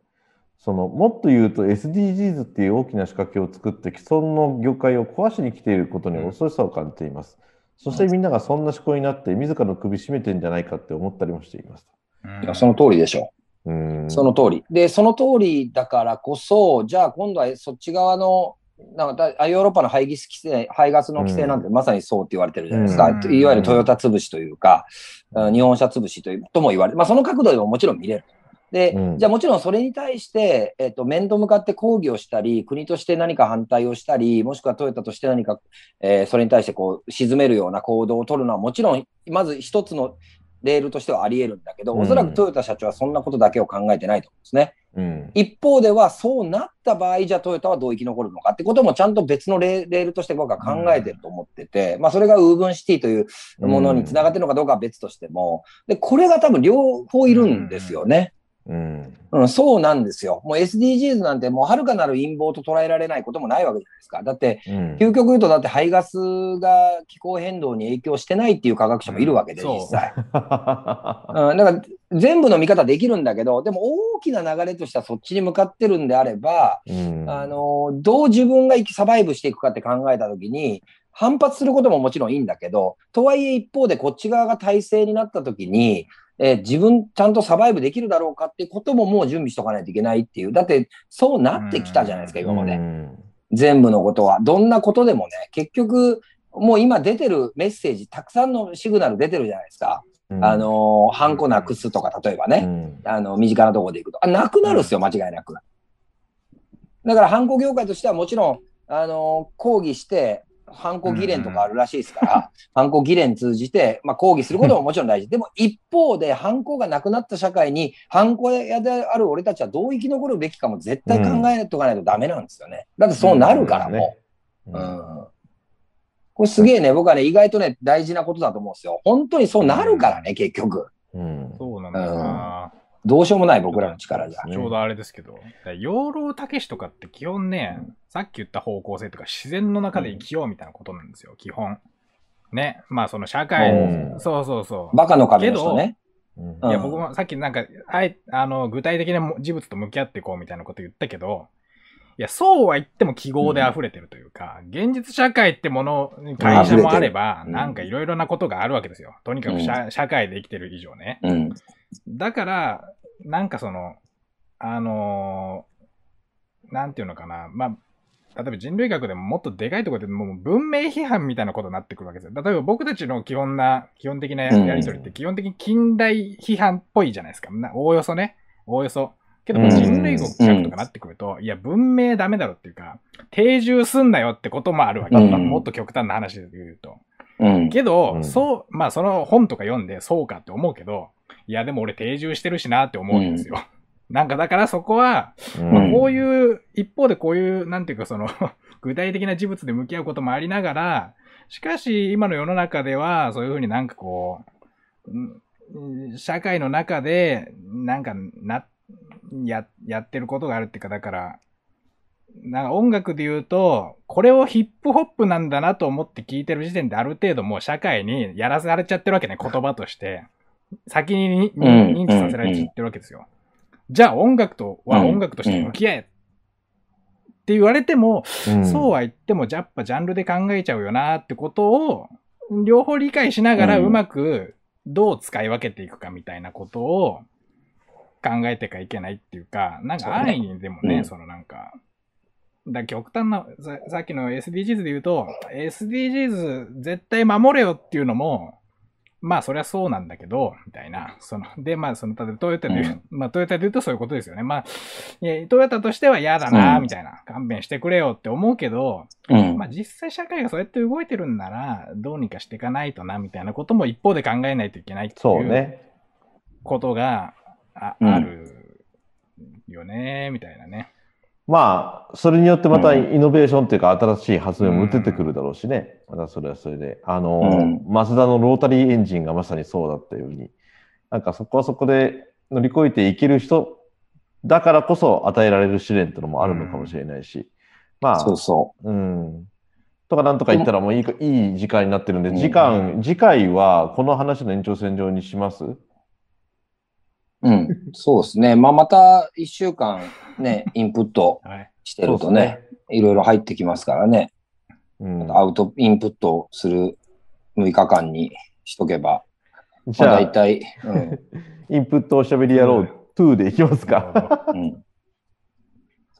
そのもっと言うと SDGs っていう大きな仕掛けを作って既存の業界を壊しに来ていることに恐ろしさを感じています。そしてみんながそんな思考になって自らの首絞めてんじゃないかって思ったりもしています。
うん
いやその通りでしょ。
うん。
その通り。で、その通りだからこそ、じゃあ今度はそっち側の、なんかだヨーロッパの排ガス規制、排ガスの規制なんてまさにそうって言われてるじゃないですか。
うん
いわゆるトヨタ潰しというか、うん日本車潰しというとも言われる。まあその角度でももちろん見れる。で、
うん
じゃあもちろんそれに対して、えっ、と、面と向かって抗議をしたり、国として何か反対をしたり、もしくはトヨタとして何か、えーそれに対してこう、沈めるような行動を取るのはもちろん、まず一つのレールとしてはあり得るんだけど、
うん
おそらくトヨタ社長はそんなことだけを考えてないと思うんですね。
うん。
一方では、そうなった場合、じゃあトヨタはどう生き残るのかってこともちゃんと別のレレールとして僕は考えてると思ってて、まあそれがウーブンシティというものにつながってるのかどうかは別としても、で、これが多分両方いるんですよね。
うん。
うん、そうなんですよ。もう SDGs なんてもう遥かなる陰謀と捉えられないこともないわけじゃないですか。だって、
うん。
究極言うとだって排ガスが気候変動に影響してないっていう科学者もいるわけで、
うん
実際。うん、だから全部の見方できるんだけど、でも大きな流れとしてはそっちに向かってるんであれば、
うん
あの、どう自分が生きサバイブしていくかって考えたときに、反発することももちろんいいんだけど、とはいえ一方でこっち側が体制になったときに、えー自分ちゃんとサバイブできるだろうかってことももう準備しとかないといけないっていう。だってそうなってきたじゃないですか、今まで。
うん
全部のことは。どんなことでもね、結局、もう今出てるメッセージ、たくさんのシグナル出てるじゃないですか。
うん
あのー、ハンコなくすとか、例えば
う
ね、
ん
あの、身近なところでいくと。あ、なくなるっすよ、間違いなく。だから、ハンコ業界としてはもちろん、あのー、抗議して、ハンコ議連とかあるらしいですから、ハンコ議連通じて、まあ、抗議することももちろん大事。でも、一方で、ハンコがなくなった社会に、ハンコ屋である俺たちはどう生き残るべきかも絶対考えとかないとダメなんですよね。だってそうなるから、
うん
もう。
うん
うんこれすげえね、僕はね、意外とね、大事なことだと思うんですよ。本当にそうなるからね、結局。
うん
そうなんだよな。
どうしようもない僕らの力じゃ。
うん
ちょうどあれですけど、養老たけしとかって基本ね、さっき言った方向性とか自然の中で生きようみたいなことなんですよ、基本。ね。まあその社会
うん
の、そうそうそう。
バカの壁の人ね。
うん
うん
いや、僕もさっきなんか、あいあの、具体的な事物と向き合っていこうみたいなこと言ったけど、いや、そうは言っても記号で溢れてるというか、現実社会ってもの、会社もあれば、
うん
なんかいろいろなことがあるわけですよ。とにかく社,、社会で生きてる以上ね。
うん。
だから、なんかその、あのーなんていうのかな、まあ、例えば人類学でももっとでかいところでもう文明批判みたいなことになってくるわけですよ。例えば僕たちの基本な、基本的なやりとりって基本的に近代批判っぽいじゃないですか。なおおよそね。おおよそ。けど
うん
人類学とかなってくると、いや、文明ダメだろっていうか、定住すんなよってこともあるわけ。
うん
もっと極端な話で言うと。
うん。
けど、
うん
そう、まあその本とか読んでそうかって思うけど、いやでも俺定住してるしなって思うんですよ。なんかだからそこは、
うん
こういう、一方でこういう、なんていうかその、具体的な事物で向き合うこともありながら、しかし今の世の中ではそういうふうになんかこう、うん社会の中で、なんかな、や、やってることがあるっていうか、だから、なんか音楽で言うと、これをヒップホップなんだなと思って聞いてる時点である程度もう社会にやらされちゃってるわけね、言葉として。先にに
うん
認知させられちゃってるわけですよ。じゃあ音楽とは音楽として向き合えって言われても、
うん。
そうは言っても、やっぱジャンルで考えちゃうよなってことを、両方理解しながら
う
まくどう使い分けていくかみたいなことを考えていかいけないっていうか、なんか安易にでもね、
うん
そのなんか、だ極端なさ、さっきの SDGs で言うと、SDGs 絶対守れよっていうのも、まあそりゃそうなんだけど、みたいな。その、で、まあその、例えばトヨタで言う、まあトヨタで言うとそういうことですよね。まあ、いや、トヨタとしては嫌だな、
うん
みたいな。勘弁してくれよって思うけど、
うん
まあ実際社会がそうやって動いてるんなら、どうにかしていかないとな、みたいなことも一方で考えないといけないっていう。ことがあ,、
うん
あるよね、みたいなね。
まあ、それによってまた
うん
イノベーションっていうか、新しい発明も出てくるだろうしね。またそれはそれで。あの、
うん
マツダのロータリーエンジンがまさにそうだったように、なんかそこはそこで乗り越えていける人だからこそ与えられる試練っていうのもあるのかもしれないし。まあ、
そうそ
うん。とかなんとか言ったらもういいかいい時間になってるんで、
うん
時間、次回はこの話の延長線上にします？
う。うん。そうですね。まあ、また一週間ね、インプット
はい。
してるとね、いろいろ入ってきますからね。
うん、
アウト、インプットする6日間にしとけば、
じゃあ
まあ大、体、うん。
インプットおしゃべり野郎2でいきますか。
うん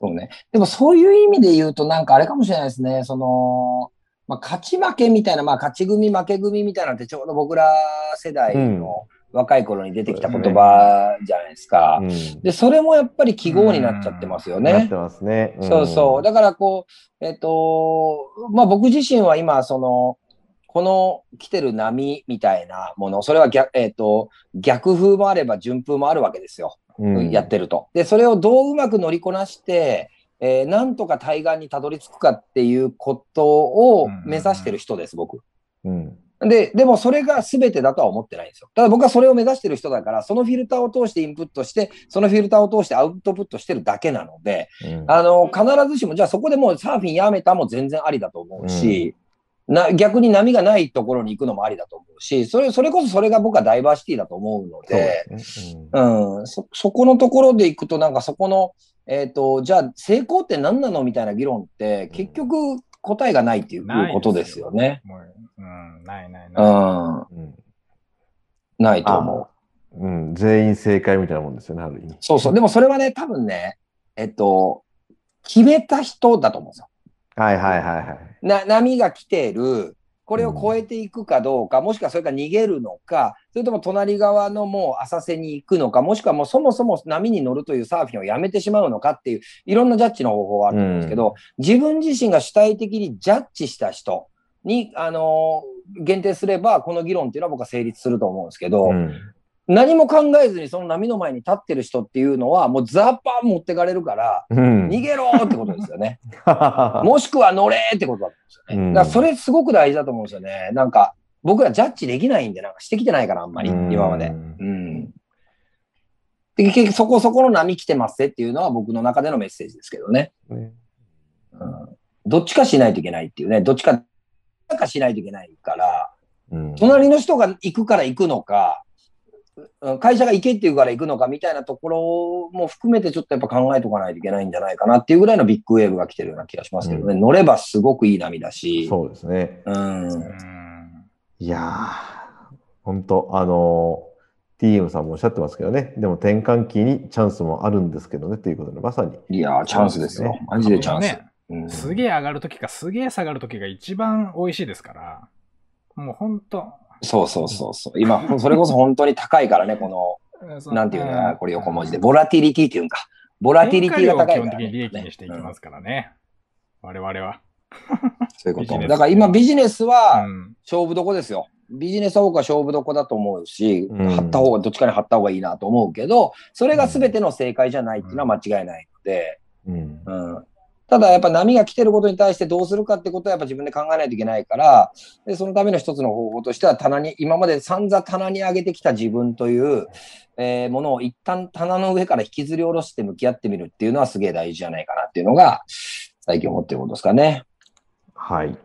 そうね。でもそういう意味で言うとなんかあれかもしれないですね。その、まあ、勝ち負けみたいな、まあ勝ち組負け組みたいなのってちょうど僕ら世代の若い頃に出てきた言葉じゃないですか。
うん
で、それもやっぱり記号になっちゃってますよね
なって。ますね。ん
そうそう。だからこう、えっ、と、まあ僕自身は今、その、この来てる波みたいなもの、それは逆、えっ、と、逆風もあれば順風もあるわけですよ。
うん
やってると。で、それをどううまく乗りこなして、えーなんとか対岸にたどり着くかっていうことを目指してる人です、僕。
うん
で、でもそれが全てだとは思ってないんですよ。ただ僕はそれを目指してる人だから、そのフィルターを通してインプットして、そのフィルターを通してアウトプットしてるだけなので、
うん。
あの、必ずしも、じゃあそこでもうサーフィンやめたも全然ありだと思うし、な逆に波がないところに行くのもありだと思うし、それ、それこそそれが僕はダイバーシティだと思うの
そう
で、
ね。うん。
うん、そ、そこのところで行くと、なんかそこの、えっ、と、じゃあ成功って何なのみたいな議論って、結局答えがないっていうことですよね。
もう、うん、ないないない。
うん、
うん
ないと思う。
うん、全員正解みたいなもんですよね、ある意味。
そうそう。でもそれはね、多分ね、えっと、決めた人だと思うんですよ。
はいはいはいはい。
な、波が来てる、これを超えていくかどうか、もしくはそれから逃げるのか、それとも隣側のもう浅瀬に行くのか、もしくはもうそもそも波に乗るというサーフィンをやめてしまうのかっていう、いろんなジャッジの方法はあると思うんですけど、自分自身が主体的にジャッジした人に、あのー限定すれば、この議論っていうのは僕は成立すると思うんですけど、
うん
何も考えずにその波の前に立ってる人っていうのは、もうザッパーン持ってかれるから、
うん
逃げろーってことですよね。もしくは乗れーってことだと思うんですよね。
うん
だからそれすごく大事だと思うんですよね。なんか、僕らジャッジできないんで、なんかしてきてないから、あんまり、
うん
今まで。うん。で、結局そこそこの波来てますっていうのは僕の中でのメッセージですけどね。
ね
うん。どっちかしないといけないっていうね。どっちか、かしないといけないから、
うん
隣の人が行くから行くのか、うん会社が行けって言うから行くのかみたいなところも含めてちょっとやっぱ考えとかないといけないんじゃないかなっていうぐらいのビッグウェーブが来てるような気がしますけどね。乗ればすごくいい波だし。
そうですね。
うん。
うん
いやー、本当あのー、TM さんもおっしゃってますけどね、でも転換期にチャンスもあるんですけどね、ということで、まさに。
いやー、チャンスですよ。マジでチャンス。
ね、
うん
すげえ上がるときかすげえ下がるときが一番美味しいですから、もうほんと、
そうそうそうそう。今、それこそ本当に高いからね、この、なんていうのかな、これ横文字で。ボラティリティっていうんか。ボラティリティが高いから、ね。
基本的に利益にしていきますからね。我々は。
そういうこと。だから今ビジネスは
うん
勝負どこですよ。ビジネスは僕は勝負どこだと思うし、
うん
貼った方が、どっちかに貼った方がいいなと思うけど、それが全ての正解じゃないっていうのは間違いないので、
うん。
うん。ただやっぱ波が来てることに対してどうするかってことはやっぱ自分で考えないといけないから、でそのための一つの方法としては棚に、今まで散々棚に上げてきた自分という、えーものを一旦棚の上から引きずり下ろして向き合ってみるっていうのはすげえ大事じゃないかなっていうのが最近思ってることですかね。
はい。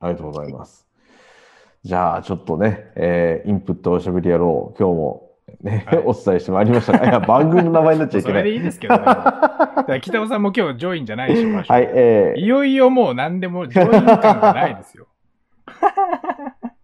ありがとうございます。じゃあ、ちょっとね、えーインプットおしゃべりやろう。今日もね、
はい
お伝えしてまいりましたが、いや、番組の名前になっちゃい
そ
けない。
れでいいですけどね。北尾さんも今日ジョインじゃないでしょ、
はい、え
いよいよもう何でもジョイン感がないですよ。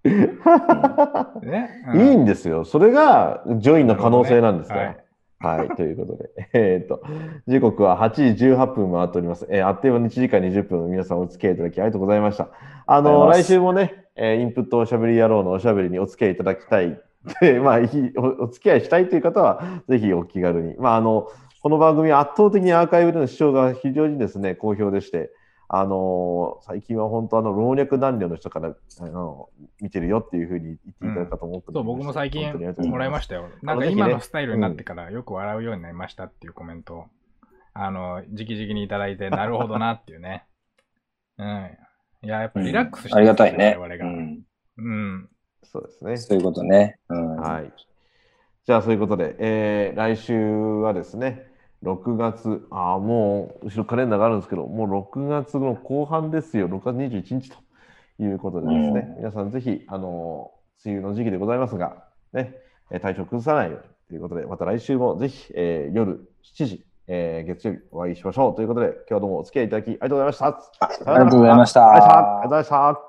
ー
ね。
いい
うん
んですよ。それがジョインの可能性なんですか
な
ら。
るほ
はい、ということで、えっと、時刻は8時18分回っております。えーあっという間に1時間20分、皆さんお付き合いいただきありがとうございました。あの、来週もね、えーインプットおしゃべり野郎のおしゃべりにお付き合いいただきたい。で、まあ、おお付き合いしたいという方は、ぜひお気軽に。まあ、あの、この番組は圧倒的にアーカイブでの視聴が非常にですね、好評でして、あの最近は本当あの老若男女の人からあの見てるよっていうふうに言っていただくかと思って、
そう、僕も最近もらいましたよ。
あ
なんか今のスタイルになってからよく笑うようになりましたっていうコメントを、あの、直々にいただいて、なるほどなっていうね。うん。いや、やっぱリラックスして
ありがたいね。
我々が。
うん
うん。
そうですね。
そういうことね。うん。
はい。じゃあ、そういうことで、えー来週はですね、6月、ああ、もう、後ろカレンダーがあるんですけど、もう6月の後半ですよ、6月21日ということでですね、
うん
皆さんぜひ、あの、梅雨の時期でございますが、ね、えー体調崩さないようにということで、また来週もぜひ、えー夜7時、えー月曜日お会いしましょうということで、今日はどうもお付き合いいただき。
ありがとうございました
ありがとうございました。ありがとうございました。